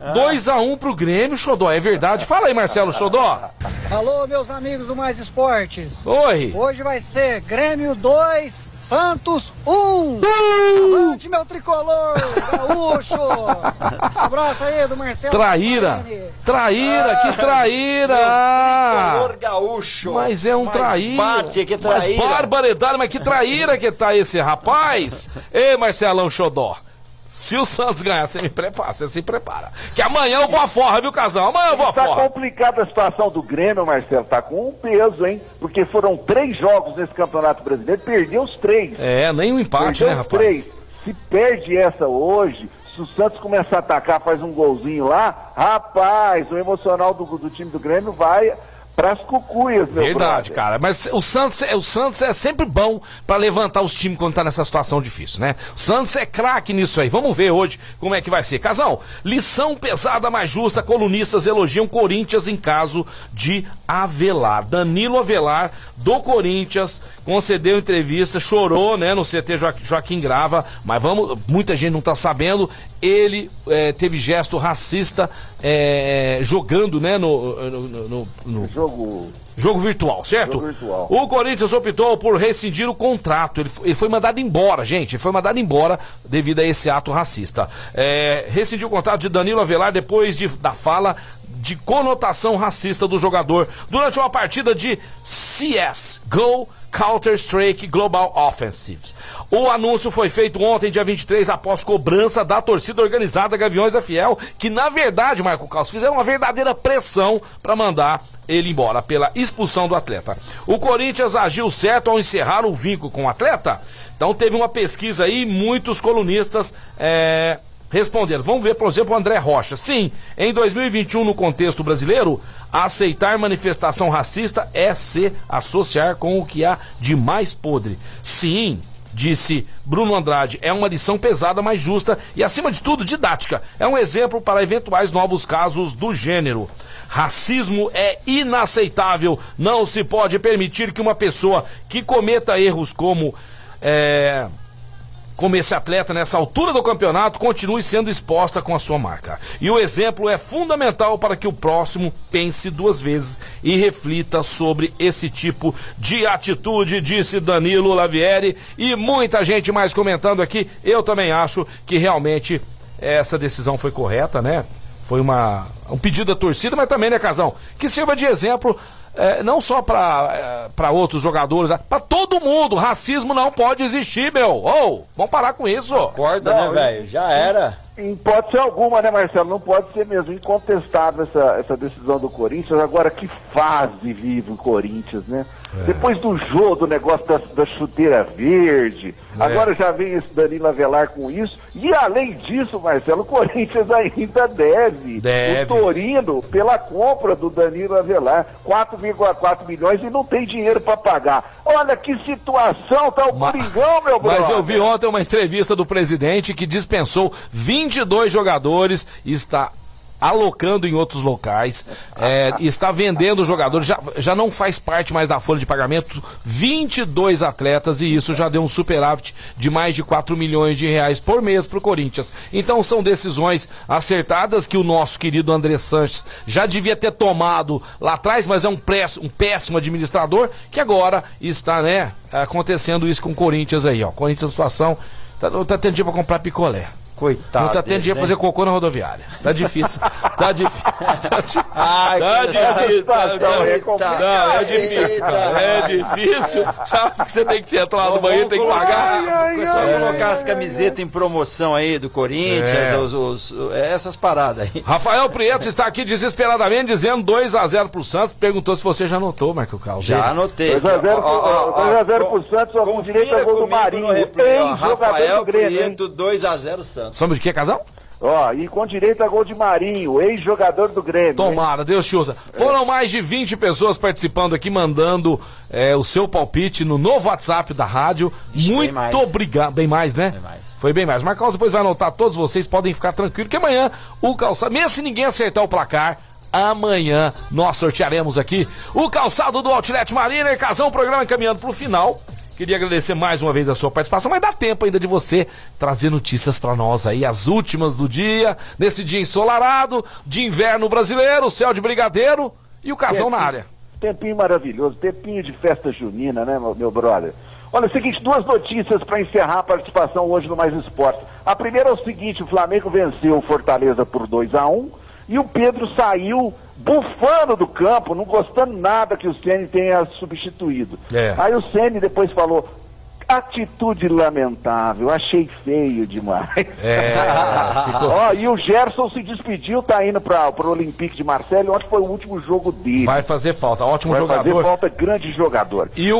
2x1 pro Grêmio, Xodó, é verdade. Fala aí, Marcelo Xodó. Alô, meus amigos do Mais Esportes. Oi. Hoje vai ser Grêmio 2, Santos 1. Avante, meu tricolor, gaúcho. [LAUGHS] Abraço aí do Marcelo. Traíra! Scarini. Traíra, que traíra! Tricolor gaúcho. Mas é um Mas traíra. Bate, que Mas traíra. barbaridade, mas que traíra que tá esse rapaz! Ei, Marcelão Xodó! Se o Santos ganhar, você me prepara, você se prepara. Que amanhã eu vou à forra, viu, casal? Amanhã eu vou à Tá forra. complicada a situação do Grêmio, Marcelo. Tá com um peso, hein? Porque foram três jogos nesse Campeonato Brasileiro, perdeu os três. É, nem um empate, perdeu né, rapaz? três. Se perde essa hoje, se o Santos começar a atacar, faz um golzinho lá, rapaz, o emocional do, do time do Grêmio vai pras cucuias, meu Verdade, brother. cara. Mas o Santos, é- o Santos é sempre bom pra levantar os times quando tá nessa situação difícil, né? O Santos é craque nisso aí. Vamos ver hoje como é que vai ser. Casal, lição pesada mais justa. Colunistas elogiam Corinthians em caso de Avelar. Danilo Avelar, do Corinthians, concedeu entrevista, chorou, né, no CT Jo- Joaquim Grava. Mas vamos, muita gente não tá sabendo. Ele eh, teve gesto racista eh, jogando, né, no- no- no- no Jogo. Jogo virtual, certo? Jogo virtual. O Corinthians optou por rescindir o contrato. Ele, foi- ele foi mandado embora, gente. Ele foi mandado embora devido a esse ato racista. É, rescindiu o contrato de Danilo Avelar depois de- da fala de conotação racista do jogador durante uma partida de CS Go Counter-Strike Global Offensives. O anúncio foi feito ontem, dia 23, após cobrança da torcida organizada Gaviões da Fiel, que na verdade, Marco Carlos, fizeram uma verdadeira pressão para mandar ele embora pela expulsão do atleta. O Corinthians agiu certo ao encerrar o vínculo com o atleta. Então teve uma pesquisa aí, muitos colunistas é, responderam. Vamos ver, por exemplo, o André Rocha. Sim, em 2021, no contexto brasileiro, aceitar manifestação racista é se associar com o que há de mais podre. Sim, disse Bruno Andrade, é uma lição pesada, mas justa e, acima de tudo, didática. É um exemplo para eventuais novos casos do gênero. Racismo é inaceitável. Não se pode permitir que uma pessoa que cometa erros como. é, como esse atleta nessa altura do campeonato continue sendo exposta com a sua marca. E o exemplo é fundamental para que o próximo pense duas vezes e reflita sobre esse tipo de atitude, disse Danilo Lavieri e muita gente mais comentando aqui. Eu também acho que realmente essa decisão foi correta, né? Foi uma, um pedido da torcida, mas também, né, Casão? Que sirva de exemplo é, não só para outros jogadores, né? para todo mundo. Racismo não pode existir, meu. Ô, vamos parar com isso. Acorda, Não, né, velho? Já era. Em hipótese alguma, né, Marcelo? Não pode ser mesmo incontestável essa, essa decisão do Corinthians. Agora, que fase vive o Corinthians, né? Depois do jogo, do negócio da, da chuteira verde, agora já vem esse Danilo Avelar com isso. E além disso, Marcelo, o Corinthians ainda deve, Deve. o Torino pela compra do Danilo Avelar. 4,4 milhões e não tem dinheiro para pagar. Olha que situação, tá o Ma- Coringão, meu brother. Mas eu vi ontem uma entrevista do presidente que dispensou 22 jogadores e está alocando em outros locais, é, está vendendo jogadores, já, já não faz parte mais da folha de pagamento, 22 atletas e isso já deu um superávit de mais de 4 milhões de reais por mês para o Corinthians. Então são decisões acertadas que o nosso querido André Sanches já devia ter tomado lá atrás, mas é um, press, um péssimo administrador que agora está, né, acontecendo isso com o Corinthians aí, ó. Corinthians, situação, tá, tá tendo para comprar picolé. Coitado. Não tá tendo dinheiro pra fazer cocô na rodoviária. Tá difícil. Tá difícil. [LAUGHS] Tá. Ai, tá difícil. Tá, tá- eita. Não, é difícil, cara. É difícil. Sabe que você tem que entrar lá no banheiro, tem que pagar. É só colocar as camisetas em promoção aí do Corinthians, É. os- os- essas paradas aí. Rafael Prieto está aqui desesperadamente dizendo 2x0 pro Santos. Perguntou se você já anotou, Marco Carlos. Já anotei. 2x0 Ó, ó, ó, 2x0 ó, pro Santos, ó, com direito a gol do Marinho. Rafael? Prieto, 2x0 Santos. Somos de que, casal? Ó, e com direito a gol de Marinho, ex-jogador do Grêmio. hein? Tomara, Deus te usa. Foram mais de 20 pessoas participando aqui, mandando é, o seu palpite no novo WhatsApp da rádio. Muito mais. obrigado. Bem mais, né? mais. Foi bem mais. Marcos depois vai anotar todos vocês, podem ficar tranquilos, que amanhã o calçado, mesmo se ninguém acertar o placar, amanhã nós sortearemos aqui o calçado do Outlet Marina. Casão, programa encaminhando pro final. Queria agradecer mais uma vez a sua participação, mas dá tempo ainda de você trazer notícias pra nós aí, as últimas do dia, nesse dia ensolarado, de inverno brasileiro, céu de brigadeiro e o casão na área. Tempinho maravilhoso, tempinho de festa junina, né, meu, meu brother? Olha, é o seguinte, duas notícias para encerrar a participação hoje no Mais Esportes. A primeira é o seguinte, o Flamengo venceu o Fortaleza por 2 a 1 e o Pedro saiu bufando do campo, não gostando nada que o Ceni tenha substituído. É. Aí o Ceni depois falou, atitude lamentável, achei feio demais. É, [LAUGHS] ficou- Ó, e o Gerson se despediu, tá indo para o Olympique de Marseille, onde foi o último jogo dele. Vai fazer falta, ótimo Vai jogador. fazer falta grande jogador. E o,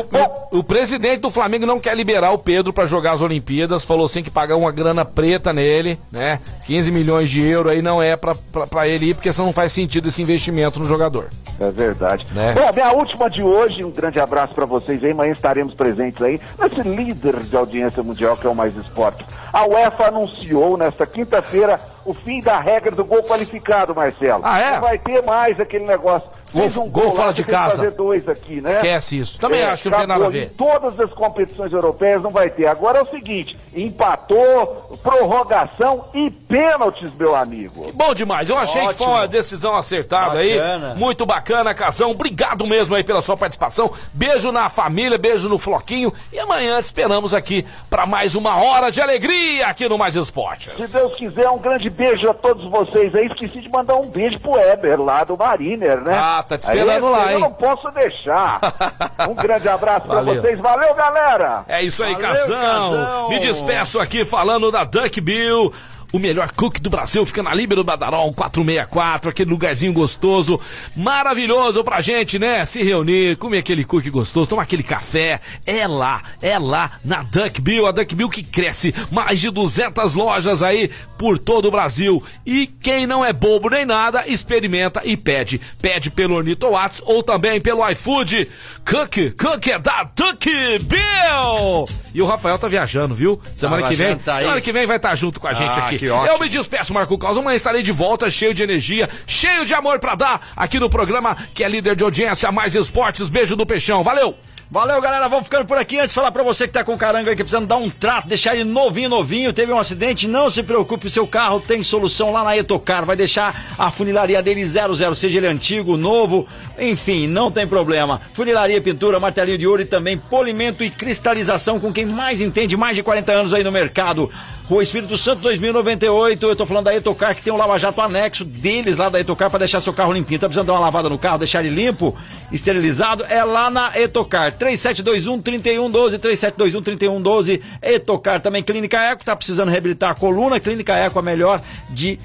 o, o presidente do Flamengo não quer liberar o Pedro pra jogar as Olimpíadas, falou assim que pagar uma grana preta nele, né? 15 milhões de euros aí não é pra ele ir, porque senão não faz sentido esse investimento no jogador. É verdade. Né? Bom, minha última de hoje, um grande abraço para vocês aí. Amanhã estaremos presentes aí nesse líder de audiência mundial que é o Mais Esporte. A UEFA anunciou nesta quinta-feira o fim da regra do gol qualificado, Marcelo. Ah, é? Não vai ter mais aquele negócio. Gol- um gol lá, fora de que casa. fazer dois aqui, né? Esquece isso. Também É, acho que não tem nada a ver. Em todas as competições europeias não vai ter. Agora é o seguinte: empatou, prorrogação e pênaltis, meu amigo. Bom demais, eu achei que foi uma Ótimo. decisão acertada aí. Bacana. Muito bacana, Casão. Obrigado mesmo aí pela sua participação. Beijo na família, beijo no Floquinho. E amanhã te esperamos aqui pra mais uma hora de alegria aqui no Mais Esportes. Se Deus quiser, um grande beijo a todos vocês aí. Esqueci de mandar um beijo pro Eber lá do Mariner, né? Ah, tá te esperando Aí, lá, Eu hein? não posso deixar. [LAUGHS] um grande abraço pra Valeu. vocês. Valeu, galera! É isso aí, Valeu, Casão. Casão. Me despeço aqui falando da Duck Bill. O melhor cookie do Brasil fica na Líbero Badarol 464, aquele lugarzinho gostoso, maravilhoso pra gente, né? Se reunir, comer aquele cookie gostoso, tomar aquele café. É lá, é lá na Duck Bill, a Duck Bill que cresce mais de 200 lojas aí por todo o Brasil. E quem não é bobo nem nada, experimenta e pede. Pede pelo Ornito Whats ou também pelo iFood. Cookie, cookie é da Duck Bill! E o Rafael tá viajando, viu? Semana Tá que vem, tá semana que vem vai estar junto com a gente Ah, aqui. Eu me despeço, Marco Caos. Amanhã estarei de volta, cheio de energia, cheio de amor pra dar aqui no programa que é líder de audiência, mais esportes. Beijo do Peixão. Valeu! Valeu, galera. Vamos ficando por aqui. Antes de falar pra você que tá com o caranga aí, que precisando dar um trato, deixar ele novinho, novinho. Teve um acidente, não se preocupe, o seu carro tem solução lá na Etocar. Vai deixar a funilaria dele 00, seja ele antigo, novo, enfim, não tem problema. Funilaria, pintura, martelinho de ouro e também polimento e cristalização com quem mais entende, mais de 40 anos aí no mercado. Rua Espírito Santo 2098, eu tô falando da Etocar que tem um lava-jato anexo deles lá da Etocar para deixar seu carro limpinho. Tá precisando dar uma lavada no carro, deixar ele limpo, esterilizado? É lá na Etocar. 3721 3112, 3721 3112. Etocar também Clínica Eco, tá precisando reabilitar a coluna. Clínica Eco a melhor de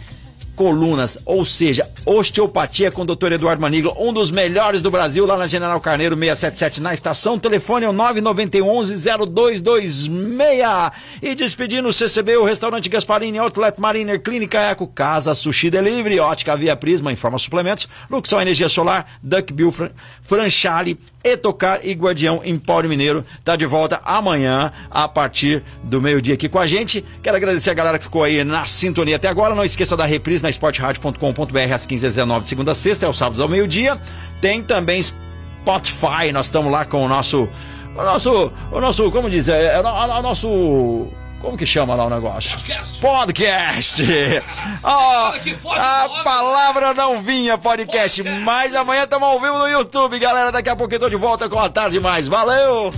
colunas, ou seja, osteopatia com o Dr. Eduardo Maniglo, um dos melhores do Brasil, lá na General Carneiro 677 na estação. Telefone é o 991-0226. E despedindo o CCB, o restaurante Gasparini, Outlet Mariner, Clínica Eco, Casa Sushi Delivery, Ótica Via Prisma, Informa Suplementos, Luxão Energia Solar, Duck Bill, Fran Franchale, Etocar e Guardião Empório Mineiro. Tá de volta amanhã, a partir do meio-dia aqui com a gente. Quero agradecer a galera que ficou aí na sintonia até agora. Não esqueça da reprise na esportradio.com.br às 15h19 de segunda a sexta, é o sábado ao meio-dia. Tem também Spotify, nós estamos lá com o nosso. O nosso. O nosso. Como diz? É, é, o, o nosso. Como que chama lá o negócio? Podcast. Podcast. [LAUGHS] Ó, a palavra não vinha podcast, mas amanhã estamos ao vivo no YouTube, galera. Daqui a pouco eu tô de volta com a tarde mais. Valeu!